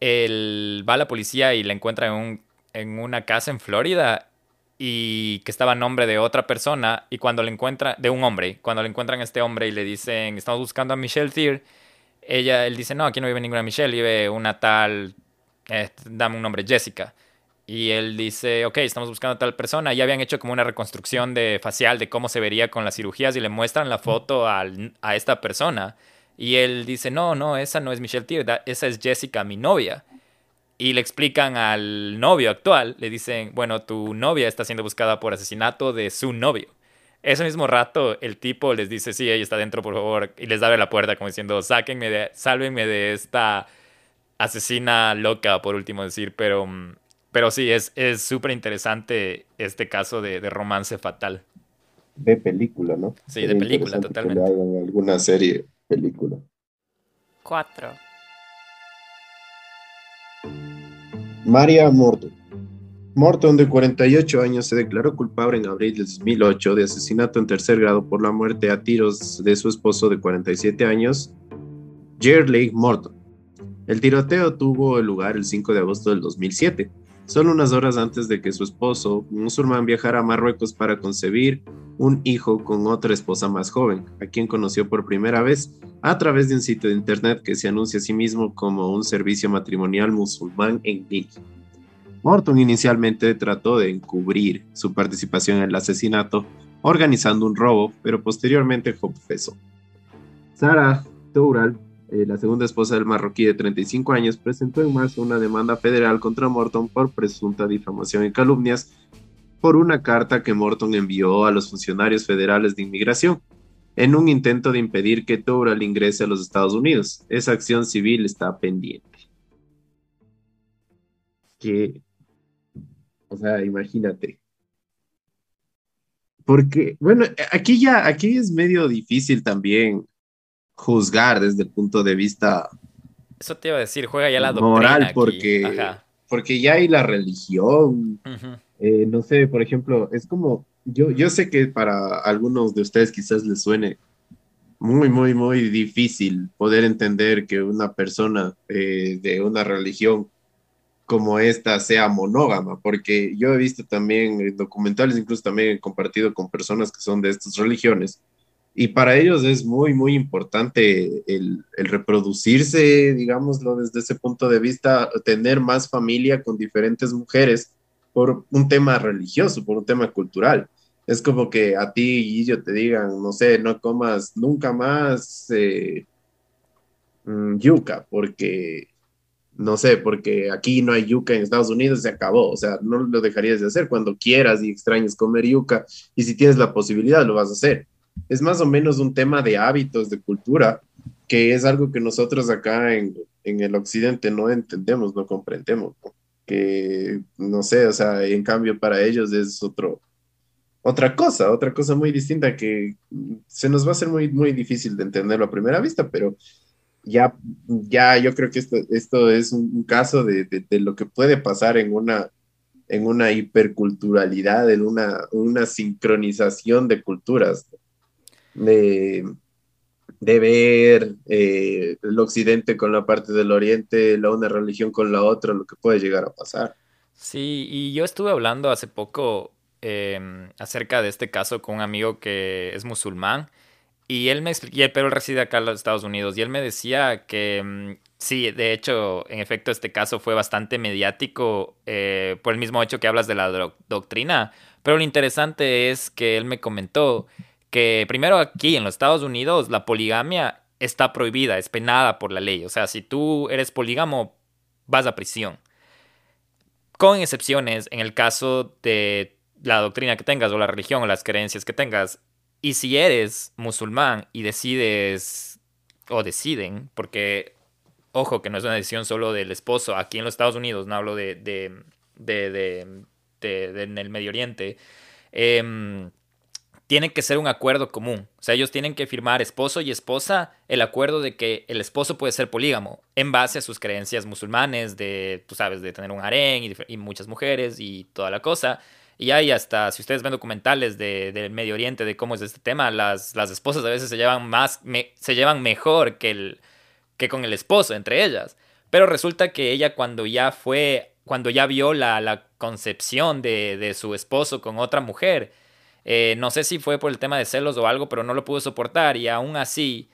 [SPEAKER 1] él va a la policía y la encuentra en, un, en una casa en Florida y que estaba a nombre de otra persona y cuando le encuentra, de un hombre, cuando le encuentran a este hombre y le dicen, estamos buscando a Michelle Thier, ella, él dice, no, aquí no vive ninguna Michelle, vive una tal, eh, dame un nombre, Jessica. Y él dice, ok, estamos buscando a tal persona. Y habían hecho como una reconstrucción de facial de cómo se vería con las cirugías y le muestran la foto a esta persona. Y él dice, no, no, esa no es Michelle Thier, esa es Jessica, mi novia. Y le explican al novio actual, le dicen, bueno, tu novia está siendo buscada por asesinato de su novio. Ese mismo rato el tipo les dice, sí, ella está dentro, por favor, y les abre la puerta como diciendo, sáquenme de, sálvenme de esta asesina loca, por último decir, pero, pero sí, es súper interesante este caso de, romance fatal.
[SPEAKER 2] De película, ¿no?
[SPEAKER 1] Sí, de película, totalmente.
[SPEAKER 2] alguna serie, película.
[SPEAKER 3] Cuatro.
[SPEAKER 2] María Morton. Morton, de 48 años, se declaró culpable en abril de 2008 de asesinato en tercer grado por la muerte a tiros de su esposo de 47 años, Jerley Morton. El tiroteo tuvo lugar el 5 de agosto del 2007, solo unas horas antes de que su esposo, musulmán, viajara a Marruecos para concebir un hijo con otra esposa más joven, a quien conoció por primera vez a través de un sitio de internet que se anuncia a sí mismo como un servicio matrimonial musulmán en Lille. Morton inicialmente trató de encubrir su participación en el asesinato organizando un robo, pero posteriormente confesó. Sara Toural, eh, la segunda esposa del marroquí de 35 años, presentó en marzo una demanda federal contra Morton por presunta difamación y calumnias por una carta que Morton envió a los funcionarios federales de inmigración en un intento de impedir que Toural ingrese a los Estados Unidos. Esa acción civil está pendiente. Que o sea, imagínate. Porque, bueno, aquí ya, aquí es medio difícil también juzgar desde el punto de vista.
[SPEAKER 1] Eso te iba a decir, juega ya la
[SPEAKER 2] moral, porque, porque ya hay la religión. Eh, no sé, por ejemplo, es como, yo, yo sé que para algunos de ustedes quizás les suene muy, muy, muy difícil poder entender que una persona eh, de una religión como esta sea monógama, porque yo he visto también documentales, incluso también he compartido con personas que son de estas religiones, y para ellos es muy, muy importante el, reproducirse, digámoslo desde ese punto de vista, tener más familia con diferentes mujeres por un tema religioso, por un tema cultural. Es como que a ti y yo te digan, no sé, no comas nunca más eh, mm, yuca, porque no sé, porque aquí no hay yuca en Estados Unidos, se acabó, o sea, no lo dejarías de hacer cuando quieras y extrañes comer yuca y si tienes la posibilidad lo vas a hacer. Es más o menos un tema de hábitos, de cultura, que es algo que nosotros acá en, en el occidente no entendemos, no comprendemos, que no sé, o sea, en cambio para ellos es otro, otra cosa, otra cosa muy distinta que se nos va a hacer muy, muy difícil de entenderlo a primera vista, pero ya, ya yo creo que esto, esto es un, caso de, de, lo que puede pasar en una, en una hiperculturalidad, en una, una sincronización de culturas, de, de ver eh, el occidente con la parte del oriente, la una religión con la otra, lo que puede llegar a pasar.
[SPEAKER 1] Sí, y yo estuve hablando hace poco Em, acerca de este caso con un amigo que es musulmán. Y él me pero él reside acá en los Estados Unidos. Y él me decía que em, sí, de hecho, en efecto, este caso fue bastante mediático eh, por el mismo hecho que hablas de la doctrina. Pero lo interesante es que él me comentó que primero aquí en los Estados Unidos la poligamia está prohibida, es penada por la ley. O sea, si tú eres polígamo, vas a prisión. Con excepciones en el caso de la doctrina que tengas o la religión o las creencias que tengas. Y si eres musulmán y decides o deciden, porque ojo que no es una decisión solo del esposo, aquí en los Estados Unidos, no hablo de, de, de, de en el Medio Oriente, eh, tiene que ser un acuerdo común. O sea, ellos tienen que firmar esposo y esposa el acuerdo de que el esposo puede ser polígamo en base a sus creencias musulmanes de, tú sabes, de tener un harén y, y muchas mujeres y toda la cosa. Y hay hasta, si ustedes ven documentales de, del Medio Oriente, de cómo es este tema, las, las esposas a veces se llevan más, se llevan mejor que, el, que con el esposo, entre ellas. Pero resulta que ella cuando ya fue, cuando ya vio la, la concepción de, de, su esposo con otra mujer, eh, no sé si fue por el tema de celos o algo, pero no lo pudo soportar y aún así,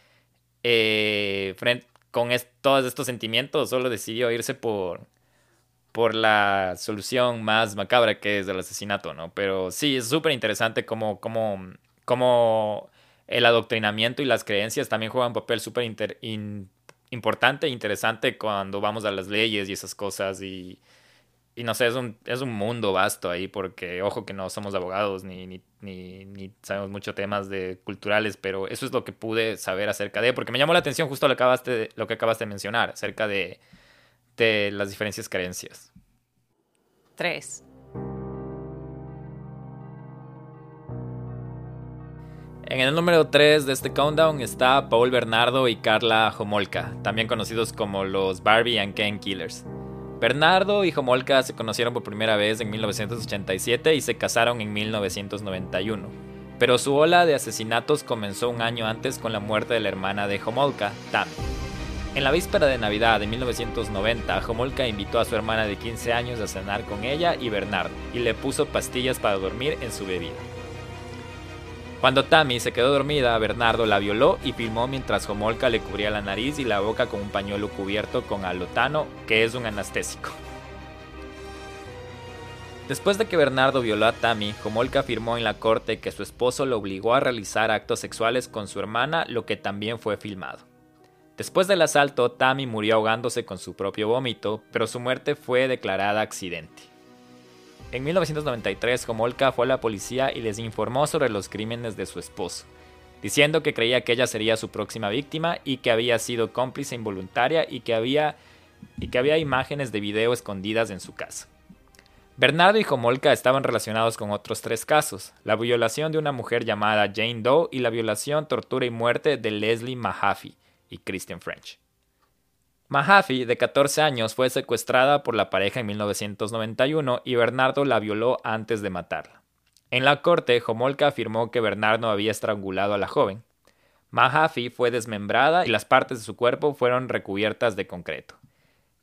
[SPEAKER 1] eh, con todos estos sentimientos, solo decidió irse por, por la solución más macabra que es el asesinato, ¿no? Pero sí, es súper interesante cómo, cómo, cómo, el adoctrinamiento y las creencias también juegan un papel súper importante e interesante cuando vamos a las leyes y esas cosas y, y no sé, es un, es un mundo vasto ahí porque, ojo que no somos abogados ni, ni, ni, ni, sabemos mucho temas de culturales, pero eso es lo que pude saber acerca de, porque me llamó la atención justo lo que acabaste, lo que acabaste de mencionar, acerca de de las diferentes creencias.
[SPEAKER 3] 3.
[SPEAKER 1] En el número 3 de este countdown está Paul Bernardo y Carla Homolka, también conocidos como los Barbie and Ken Killers. Bernardo y Homolka se conocieron por primera vez en 1987 y se casaron en 1991. Pero su ola de asesinatos comenzó un año antes con la muerte de la hermana de Homolka, Tammy. En la víspera de Navidad de 1990, Homolka invitó a su hermana de 15 años a cenar con ella y Bernardo y le puso pastillas para dormir en su bebida. Cuando Tammy se quedó dormida, Bernardo la violó y filmó mientras Homolka le cubría la nariz y la boca con un pañuelo cubierto con alotano, que es un anestésico. Después de que Bernardo violó a Tammy, Homolka afirmó en la corte que su esposo lo obligó a realizar actos sexuales con su hermana, lo que también fue filmado. Después del asalto, Tammy murió ahogándose con su propio vómito, pero su muerte fue declarada accidente. En 1993, Homolka fue a la policía y les informó sobre los crímenes de su esposo, diciendo que creía que ella sería su próxima víctima y que había sido cómplice involuntaria y que había, y que había imágenes de video escondidas en su casa. Bernardo y Homolka estaban relacionados con otros tres casos, la violación de una mujer llamada Jane Doe y la violación, tortura y muerte de Leslie Mahaffey, y Christian French. Mahaffey, de 14 años, fue secuestrada por la pareja en 1991 y Bernardo la violó antes de matarla. En la corte, Homolka afirmó que Bernardo había estrangulado a la joven. Mahaffey fue desmembrada y las partes de su cuerpo fueron recubiertas de concreto.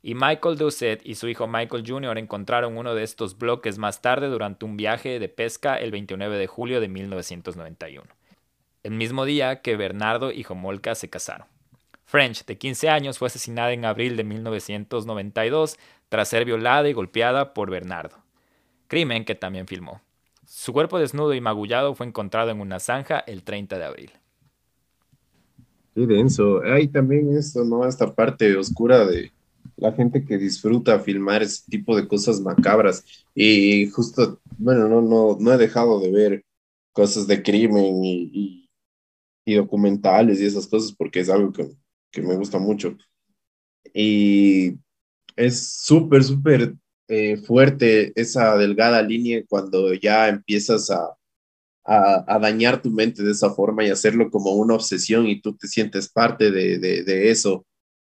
[SPEAKER 1] Y Michael Doucet y su hijo Michael Jr. encontraron uno de estos bloques más tarde durante un viaje de pesca el 29 de julio de 1991, el mismo día que Bernardo y Homolka se casaron. French, de 15 años, fue asesinada en abril de 1992 tras ser violada y golpeada por Bernardo. Crimen que también filmó. Su cuerpo desnudo y magullado fue encontrado en una zanja el 30 de abril.
[SPEAKER 2] Qué denso. Hay también esto, ¿no? Esta parte oscura de, la gente que disfruta filmar ese tipo de cosas macabras. Y justo, bueno, no, no, no he dejado de ver cosas de crimen y, y, documentales y esas cosas porque es algo que, que me gusta mucho. Y es súper, súper eh, fuerte esa delgada línea cuando ya empiezas a, a, dañar tu mente de esa forma y hacerlo como una obsesión y tú te sientes parte de, de, eso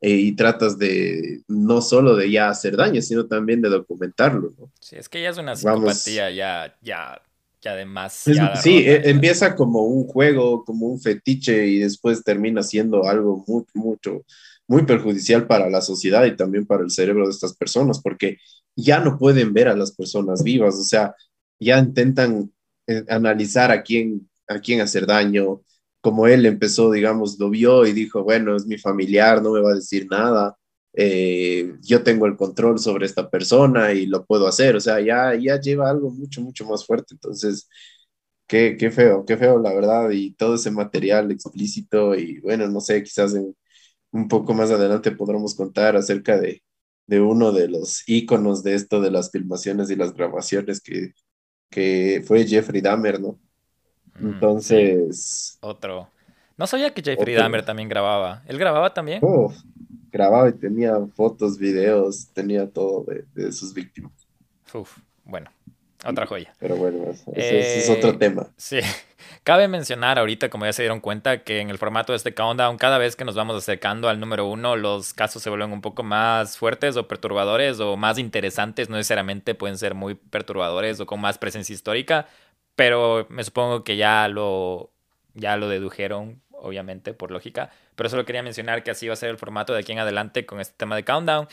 [SPEAKER 2] eh, y tratas de no solo de ya hacer daño, sino también de documentarlo. ¿no?
[SPEAKER 1] Sí, es que ya es una psicopatía ya, ya,
[SPEAKER 2] demasiado. Sí, e, empieza como un juego, como un fetiche y después termina siendo algo muy, mucho, muy perjudicial para la sociedad y también para el cerebro de estas personas, porque ya no pueden ver a las personas vivas, o sea, ya intentan eh, analizar a quién, a quién hacer daño, como él empezó, digamos, lo vio y dijo, bueno, es mi familiar, no me va a decir nada, eh, yo tengo el control sobre esta persona y lo puedo hacer, o sea, ya, ya lleva algo mucho, mucho más fuerte, entonces, qué, qué feo, qué feo, la verdad, y todo ese material explícito y bueno, no sé, quizás un poco más adelante podremos contar acerca de, de uno de los íconos de esto de las filmaciones y las grabaciones que, que fue Jeffrey Dahmer, ¿no? Mm, Entonces...
[SPEAKER 1] Otro. No sabía que Jeffrey Dahmer también grababa. ¿Él grababa también?
[SPEAKER 2] Grababa y tenía fotos, videos, tenía todo de, de sus víctimas.
[SPEAKER 1] Uf, bueno, otra joya.
[SPEAKER 2] Pero bueno, ese, es otro eh, tema.
[SPEAKER 1] Sí. Cabe mencionar ahorita, como ya se dieron cuenta, que en el formato de este countdown, cada vez que nos vamos acercando al número uno, los casos se vuelven un poco más fuertes o perturbadores o más interesantes. No necesariamente pueden ser muy perturbadores o con más presencia histórica, pero me supongo que ya lo, ya lo dedujeron, obviamente, por lógica. Pero solo quería mencionar que así va a ser el formato de aquí en adelante con este tema de countdown.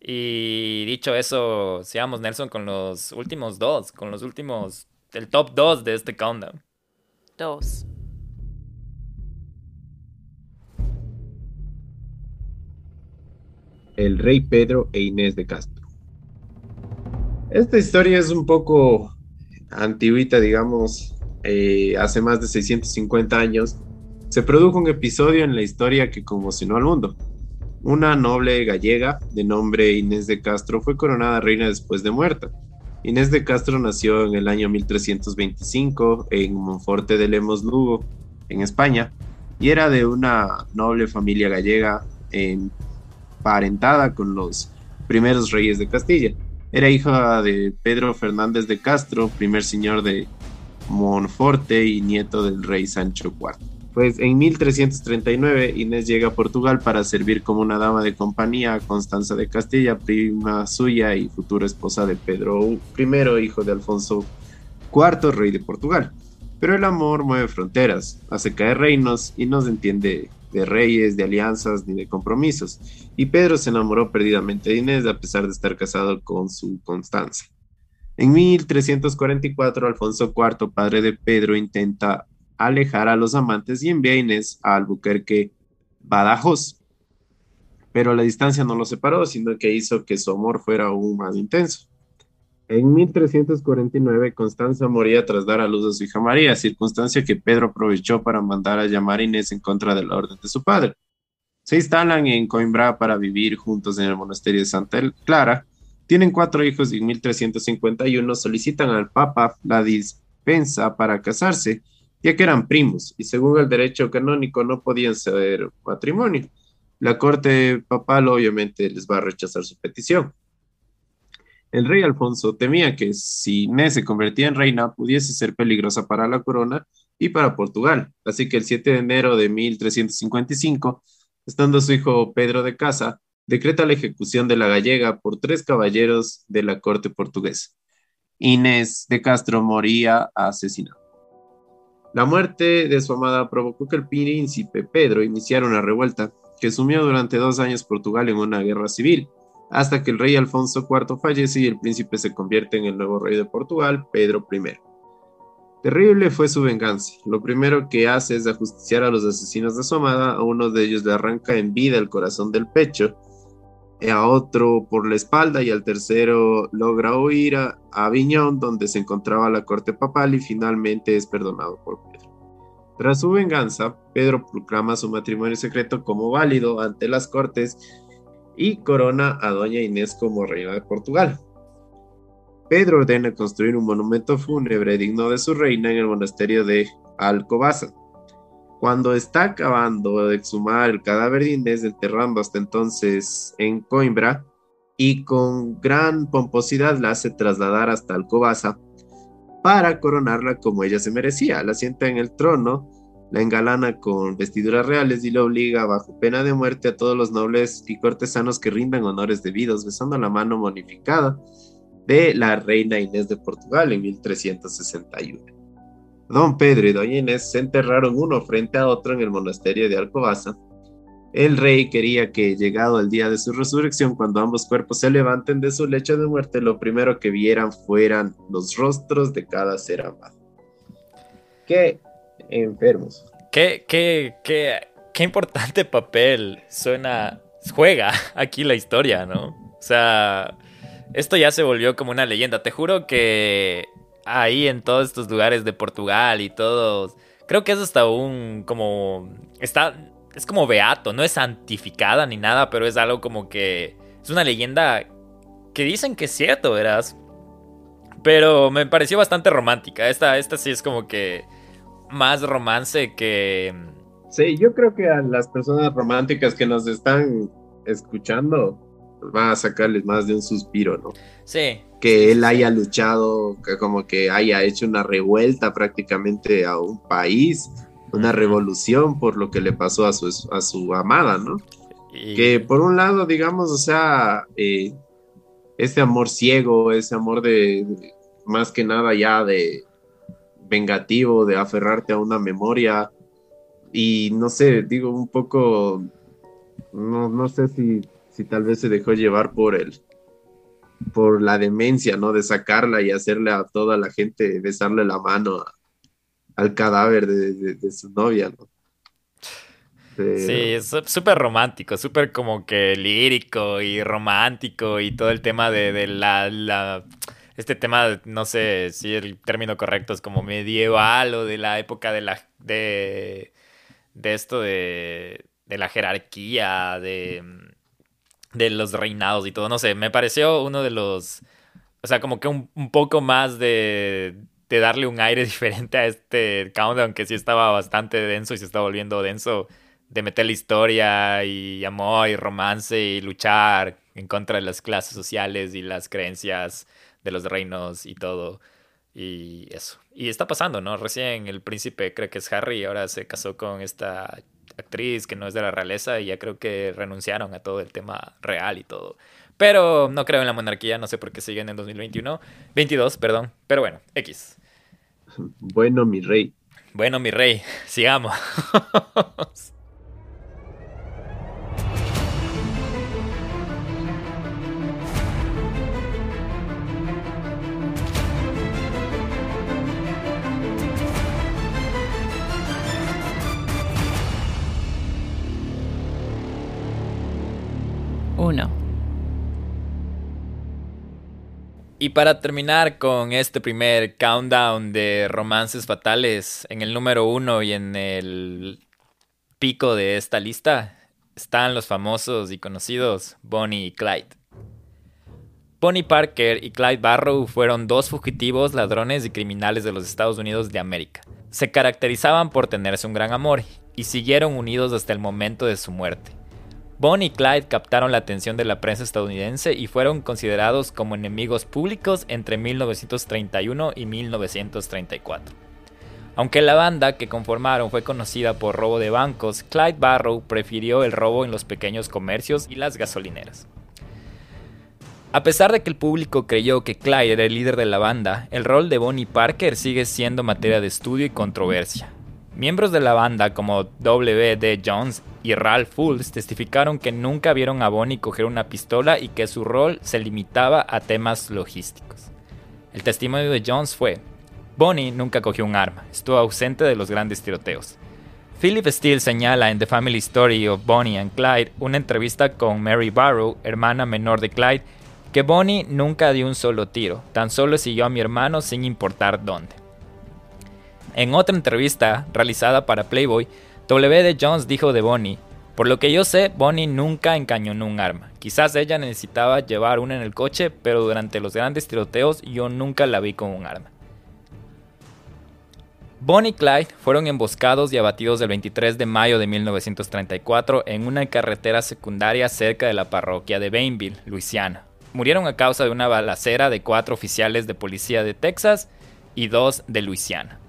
[SPEAKER 1] Y dicho eso, sigamos Nelson con los últimos dos, con los últimos, el top dos de este countdown.
[SPEAKER 3] Dos.
[SPEAKER 2] El rey Pedro e Inés de Castro. Esta historia es un poco antiguita, digamos, eh, hace más de 650 años, se produjo un episodio en la historia que conmocionó al mundo. Una noble gallega de nombre Inés de Castro fue coronada reina después de muerta. Inés de Castro nació en el año 1325 en Monforte de Lemos Lugo, en España, y era de una noble familia gallega emparentada con los primeros reyes de Castilla. Era hija de Pedro Fernández de Castro, primer señor de Monforte y nieto del rey Sancho IV. Pues en 1339 Inés llega a Portugal para servir como una dama de compañía a Constanza de Castilla, prima suya y futura esposa de Pedro I, hijo de Alfonso IV, rey de Portugal. Pero el amor mueve fronteras, hace caer reinos y no se entiende de reyes, de alianzas ni de compromisos. Y Pedro se enamoró perdidamente de Inés a pesar de estar casado con su Constanza. En 1344, Alfonso IV, padre de Pedro, intenta alejar a los amantes y envía a Inés a Albuquerque, Badajoz. Pero la distancia no los separó, sino que hizo que su amor fuera aún más intenso. En 1349, Constanza moría tras dar a luz a su hija María, circunstancia que Pedro aprovechó para mandar a llamar a Inés en contra de la orden de su padre. Se instalan en Coimbra para vivir juntos en el monasterio de Santa Clara. Tienen cuatro hijos y en 1351 solicitan al Papa la dispensa para casarse ya que eran primos y según el derecho canónico no podían ser matrimonio. La corte papal obviamente les va a rechazar su petición. El rey Alfonso temía que si Inés se convertía en reina pudiese ser peligrosa para la corona y para Portugal. Así que el 7 de enero de 1355, estando su hijo Pedro de casa, decreta la ejecución de la gallega por tres caballeros de la corte portuguesa. Inés de Castro moría asesinada. La muerte de su amada provocó que el príncipe Pedro iniciara una revuelta que sumió durante dos años Portugal en una guerra civil, hasta que el rey Alfonso IV fallece y el príncipe se convierte en el nuevo rey de Portugal, Pedro I. Terrible fue su venganza. Lo primero que hace es ajusticiar a los asesinos de su amada, a uno de ellos le arranca en vida el corazón del pecho, a otro por la espalda y al tercero logra huir a, Aviñón donde se encontraba la corte papal y finalmente es perdonado por Pedro. Tras su venganza, Pedro proclama su matrimonio secreto como válido ante las cortes y corona a doña Inés como reina de Portugal. Pedro ordena construir un monumento fúnebre digno de su reina en el monasterio de Alcobaza. Cuando está acabando de exhumar el cadáver de Inés, enterrando hasta entonces en Coimbra, y con gran pomposidad la hace trasladar hasta Alcobaza para coronarla como ella se merecía. La sienta en el trono, la engalana con vestiduras reales y le obliga bajo pena de muerte a todos los nobles y cortesanos que rindan honores debidos, besando la mano monificada de la reina Inés de Portugal en 1361. Don Pedro y Doña Inés se enterraron uno frente a otro en el monasterio de Alcobaza. El rey quería que, llegado el día de su resurrección, cuando ambos cuerpos se levanten de su lecho de muerte, lo primero que vieran fueran los rostros de cada ser amado. Qué enfermos.
[SPEAKER 1] Qué, qué, qué, qué importante papel suena, juega aquí la historia, ¿no? O sea, esto ya se volvió como una leyenda. Te juro que ahí en todos estos lugares de Portugal y todos, creo que es hasta un como está es como beato, no es santificada ni nada, pero es algo como que es una leyenda que dicen que es cierto, verás. Pero me pareció bastante romántica. Esta, esta sí es como que más romance que...
[SPEAKER 2] Sí, yo creo que a las personas románticas que nos están escuchando, va a sacarles más de un suspiro, ¿no?
[SPEAKER 1] Sí.
[SPEAKER 2] Que él haya luchado, que como que haya hecho una revuelta prácticamente a un país, una revolución por lo que le pasó a su, a su amada, ¿no? Que por un lado, digamos, o sea, eh, este amor ciego, ese amor de, más que nada ya de vengativo, de aferrarte a una memoria, y no sé, digo un poco, no, no sé si si tal vez se dejó llevar por el por la demencia, ¿no? De sacarla y hacerle a toda la gente besarle la mano al cadáver de, su novia, ¿no?
[SPEAKER 1] Sí, es súper romántico, súper como que lírico y romántico y todo el tema de, la, Este tema, no sé si el término correcto es como medieval o de la época de la... de, de esto de, de la jerarquía, de de los reinados y todo. No sé, me pareció uno de los. O sea, como que un, poco más de, de darle un aire diferente a este countdown que sí estaba bastante denso y se está volviendo denso. De meter la historia y amor y romance y luchar en contra de las clases sociales y las creencias de los reinos y todo. Y eso. Y está pasando, ¿no? Recién el príncipe, creo que es Harry, ahora se casó con esta actriz que no es de la realeza y ya creo que renunciaron a todo el tema real y todo. Pero no creo en la monarquía, no sé por qué siguen en 2021. 22, perdón. Pero bueno, X.
[SPEAKER 2] Bueno, mi rey.
[SPEAKER 1] Bueno, mi rey, sigamos. 1. Y para terminar con este primer countdown de romances fatales, en el número uno y en el pico de esta lista están los famosos y conocidos Bonnie y Clyde. Bonnie Parker y Clyde Barrow fueron dos fugitivos, ladrones y criminales de los Estados Unidos de América. Se caracterizaban por tenerse un gran amor y siguieron unidos hasta el momento de su muerte. Bonnie y Clyde captaron la atención de la prensa estadounidense y fueron considerados como enemigos públicos entre 1931 y 1934. Aunque la banda que conformaron fue conocida por robo de bancos, Clyde Barrow prefirió el robo en los pequeños comercios y las gasolineras. A pesar de que el público creyó que Clyde era el líder de la banda, el rol de Bonnie Parker sigue siendo materia de estudio y controversia. Miembros de la banda como W.D. Jones y Ralph Fools testificaron que nunca vieron a Bonnie coger una pistola y que su rol se limitaba a temas logísticos. El testimonio de Jones fue, Bonnie nunca cogió un arma, estuvo ausente de los grandes tiroteos. Philip Steele señala en The Family Story of Bonnie and Clyde una entrevista con Mary Barrow, hermana menor de Clyde, que Bonnie nunca dio un solo tiro, tan solo siguió a mi hermano sin importar dónde. En otra entrevista realizada para Playboy, W.D. Jones dijo de Bonnie, Por lo que yo sé, Bonnie nunca encañonó un arma. Quizás ella necesitaba llevar una en el coche, pero durante los grandes tiroteos yo nunca la vi con un arma. Bonnie y Clyde fueron emboscados y abatidos el 23 de mayo de 1934 en una carretera secundaria cerca de la parroquia de Bainville, Luisiana. Murieron a causa de una balacera de cuatro oficiales de policía de Texas y dos de Luisiana.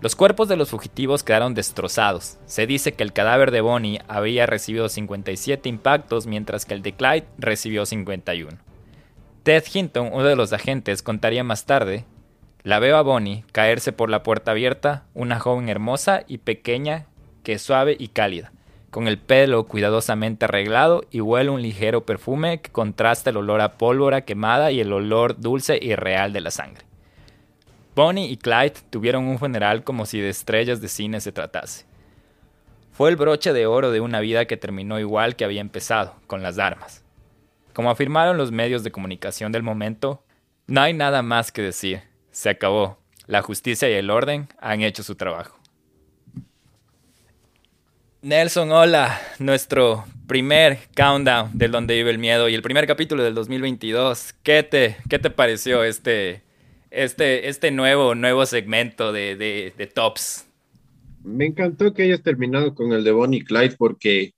[SPEAKER 1] Los cuerpos de los fugitivos quedaron destrozados. Se dice que el cadáver de Bonnie había recibido 57 impactos mientras que el de Clyde recibió 51. Ted Hinton, uno de los agentes, contaría más tarde la veo a Bonnie caerse por la puerta abierta, una joven hermosa y pequeña que es suave y cálida, con el pelo cuidadosamente arreglado y huele un ligero perfume que contrasta el olor a pólvora quemada y el olor dulce y real de la sangre. Bonnie y Clyde tuvieron un funeral como si de estrellas de cine se tratase. Fue el broche de oro de una vida que terminó igual que había empezado, con las armas. Como afirmaron los medios de comunicación del momento, no hay nada más que decir. Se acabó. La justicia y el orden han hecho su trabajo. Nelson, hola. Nuestro primer countdown del Donde vive el miedo y el primer capítulo del 2022. ¿Qué te, qué te pareció este, este, este nuevo, nuevo segmento de, de, Tops?
[SPEAKER 2] Me encantó que hayas terminado con el de Bonnie Clyde porque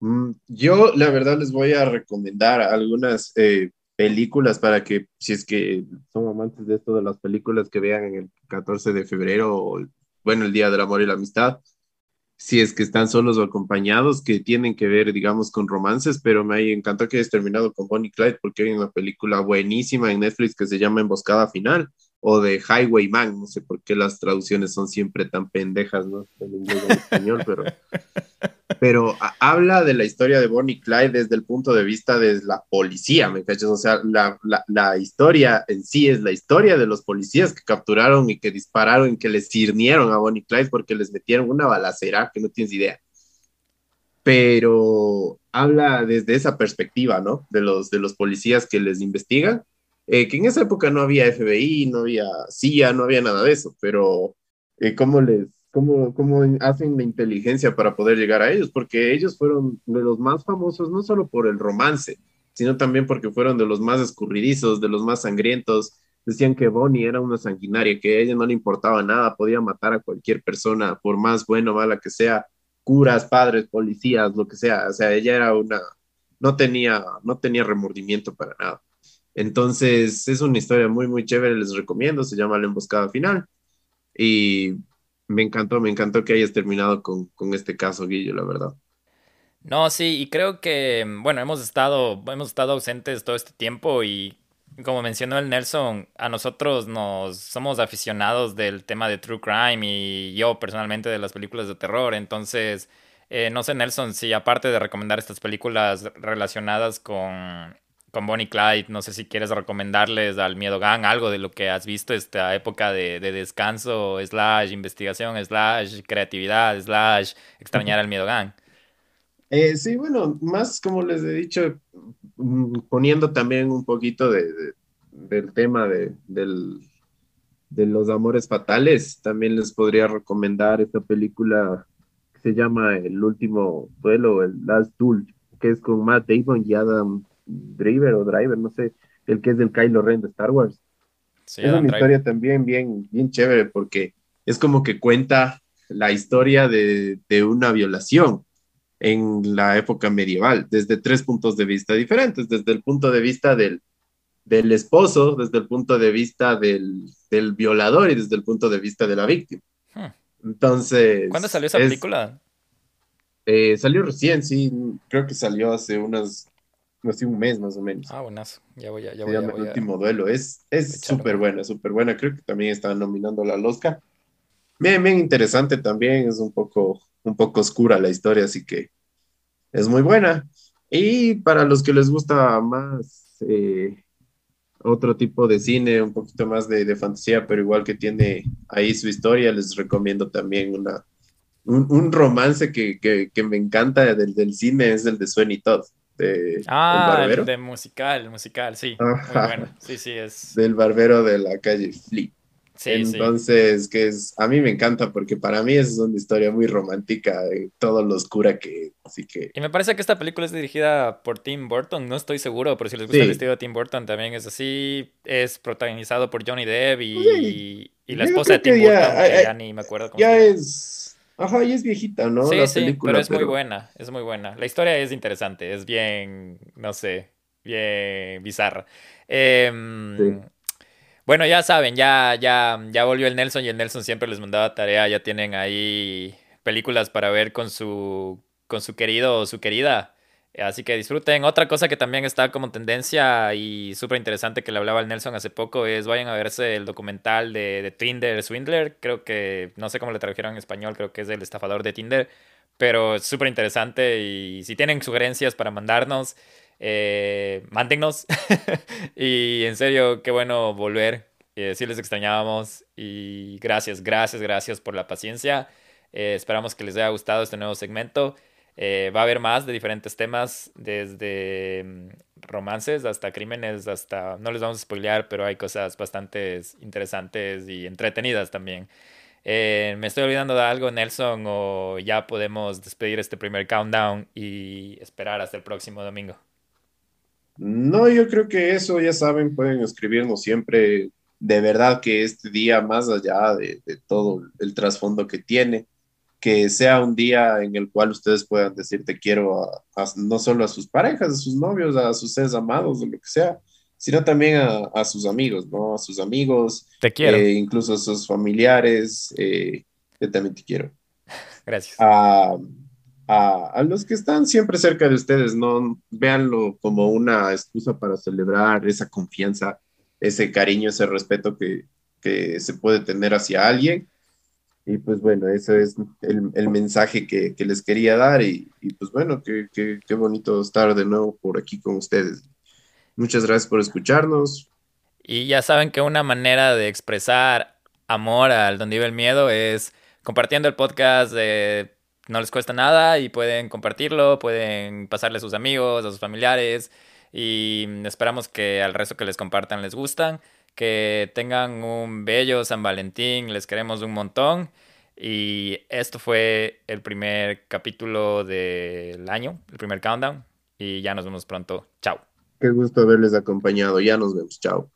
[SPEAKER 2] mm, yo la verdad les voy a recomendar algunas eh, películas para que, si es que son amantes de esto de las películas, que vean el 14 de febrero, bueno, el Día del Amor y la Amistad, si es que están solos o acompañados, que tienen que ver, digamos, con romances, pero me encantó que hayas terminado con Bonnie Clyde porque hay una película buenísima en Netflix que se llama Emboscada Final o de Highwayman, no sé por qué las traducciones son siempre tan pendejas, ¿no? En inglés en español, pero, pero habla de la historia de Bonnie Clyde desde el punto de vista de la policía, ¿me cachas? O sea, la, la, la, historia en sí es la historia de los policías que capturaron y que dispararon y que les cirnieron a Bonnie Clyde porque les metieron una balacera que no tienes idea. Pero habla desde esa perspectiva, ¿no? De los, de los policías que les investigan eh, que en esa época no había FBI, no había CIA, no había nada de eso, pero eh, ¿cómo les, cómo, cómo hacen la inteligencia para poder llegar a ellos? Porque ellos fueron de los más famosos, no solo por el romance, sino también porque fueron de los más escurridizos, de los más sangrientos. Decían que Bonnie era una sanguinaria, que a ella no le importaba nada, podía matar a cualquier persona, por más bueno o mala que sea, curas, padres, policías, lo que sea. O sea, ella era una, no tenía, no tenía remordimiento para nada. Entonces, es una historia muy, muy chévere, les recomiendo, se llama La Emboscada Final. Y me encantó, me encantó que hayas terminado con, este caso, Guillo, la verdad.
[SPEAKER 1] No, sí, y creo que, bueno, hemos estado, hemos estado ausentes todo este tiempo y como mencionó el Nelson, a nosotros nos somos aficionados del tema de true crime y yo personalmente de las películas de terror, entonces, eh, no sé, Nelson, si aparte de recomendar estas películas relacionadas con con Bonnie Clyde. No sé si quieres recomendarles al Miedo Gang algo de lo que has visto esta época de, descanso, slash investigación, slash creatividad, slash extrañar al Miedo Gang.
[SPEAKER 2] Eh, sí, bueno, más como les he dicho, mm, poniendo también un poquito de, del tema de, de los amores fatales, también les podría recomendar esta película que se llama El último duelo, el Last Duel, que es con Matt Damon y Adam Driver o Driver, no sé, el que es del Kylo Ren de Star Wars. es una historia también bien, bien chévere porque es como que cuenta la historia de, una violación en la época medieval, desde tres puntos de vista diferentes, desde el punto de vista del, del esposo, desde el punto de vista del, violador y desde el punto de vista de la víctima. Hmm. Entonces...
[SPEAKER 1] ¿Cuándo salió esa película?
[SPEAKER 2] Eh, salió recién, sí, creo que salió hace unas hace un mes más o menos.
[SPEAKER 1] Ah, buenazo. Ya voy a. Ya
[SPEAKER 2] voy, llama El último duelo. Es súper buena, súper buena. Creo que también está nominando la Oscar. Bien, bien interesante también. Es un poco, un poco oscura la historia, así que es muy buena. Y para los que les gusta más eh, otro tipo de cine, un poquito más de, fantasía, pero igual que tiene ahí su historia, les recomiendo también una, un, romance que, que, me encanta del, del cine, es el de Suen y Todd de
[SPEAKER 1] ah, el de musical, musical, sí. Muy bueno. Sí, sí, es.
[SPEAKER 2] Del barbero de la calle Flea. Entonces, que es, a mí me encanta porque para mí es una historia muy romántica, de todo lo oscura que, así que...
[SPEAKER 1] Y me parece que esta película es dirigida por Tim Burton, no estoy seguro, pero si les gusta el estilo de Tim Burton también es así, es protagonizado por Johnny Depp y, y la esposa de Tim Burton, que ya ni me acuerdo
[SPEAKER 2] cómo Ya es... Ajá, y es viejita, ¿no?
[SPEAKER 1] Sí, sí, pero es muy buena, es muy buena. La historia es interesante, es bien, no sé, bien bizarra. Eh, bueno, ya saben, ya, ya, ya volvió el Nelson y el Nelson siempre les mandaba tarea. Ya tienen ahí películas para ver con su, con su querido o su querida. Así que disfruten. Otra cosa que también está como tendencia y súper interesante que le hablaba al Nelson hace poco es vayan a verse el documental de, de Tinder Swindler. Creo que, no sé cómo le tradujeron en español, creo que es el estafador de Tinder. Pero es súper interesante y si tienen sugerencias para mandarnos, eh, mándennos. y en serio, qué bueno volver. Eh, sí les extrañábamos. Y gracias, gracias, gracias por la paciencia. Eh, esperamos que les haya gustado este nuevo segmento. Eh, va a haber más de diferentes temas, desde mm, romances hasta crímenes, hasta, no les vamos a spoilear, pero hay cosas bastante interesantes y entretenidas también. ¿Me estoy olvidando de algo, Nelson? ¿O ya podemos despedir este primer countdown y esperar hasta el próximo domingo?
[SPEAKER 2] No, yo creo que eso, ya saben, pueden escribirnos siempre. De verdad que este día, más allá de, todo el trasfondo que tiene, que sea un día en el cual ustedes puedan decir te quiero no solo a sus parejas, a sus novios, a sus seres amados, o lo que sea, sino también a, sus amigos, ¿no? A sus amigos.
[SPEAKER 1] Te quiero.
[SPEAKER 2] Eh, incluso a sus familiares. Eh, yo también te quiero.
[SPEAKER 1] Gracias.
[SPEAKER 2] A, a, los que están siempre cerca de ustedes, no véanlo como una excusa para celebrar esa confianza, ese cariño, ese respeto que, que se puede tener hacia alguien. Y pues bueno, ese es el, el mensaje que, que, les quería dar y, y pues bueno, qué, bonito estar de nuevo por aquí con ustedes. Muchas gracias por escucharnos.
[SPEAKER 1] Y ya saben que una manera de expresar amor al Donde vive el miedo es compartiendo el podcast no les cuesta nada y pueden compartirlo, pueden pasarle a sus amigos, a sus familiares y esperamos que al resto que les compartan les gustan, que tengan un bello San Valentín, les queremos un montón y esto fue el primer capítulo del año, el primer countdown y ya nos vemos pronto. Chao.
[SPEAKER 2] Qué gusto haberles acompañado, ya nos vemos, chao.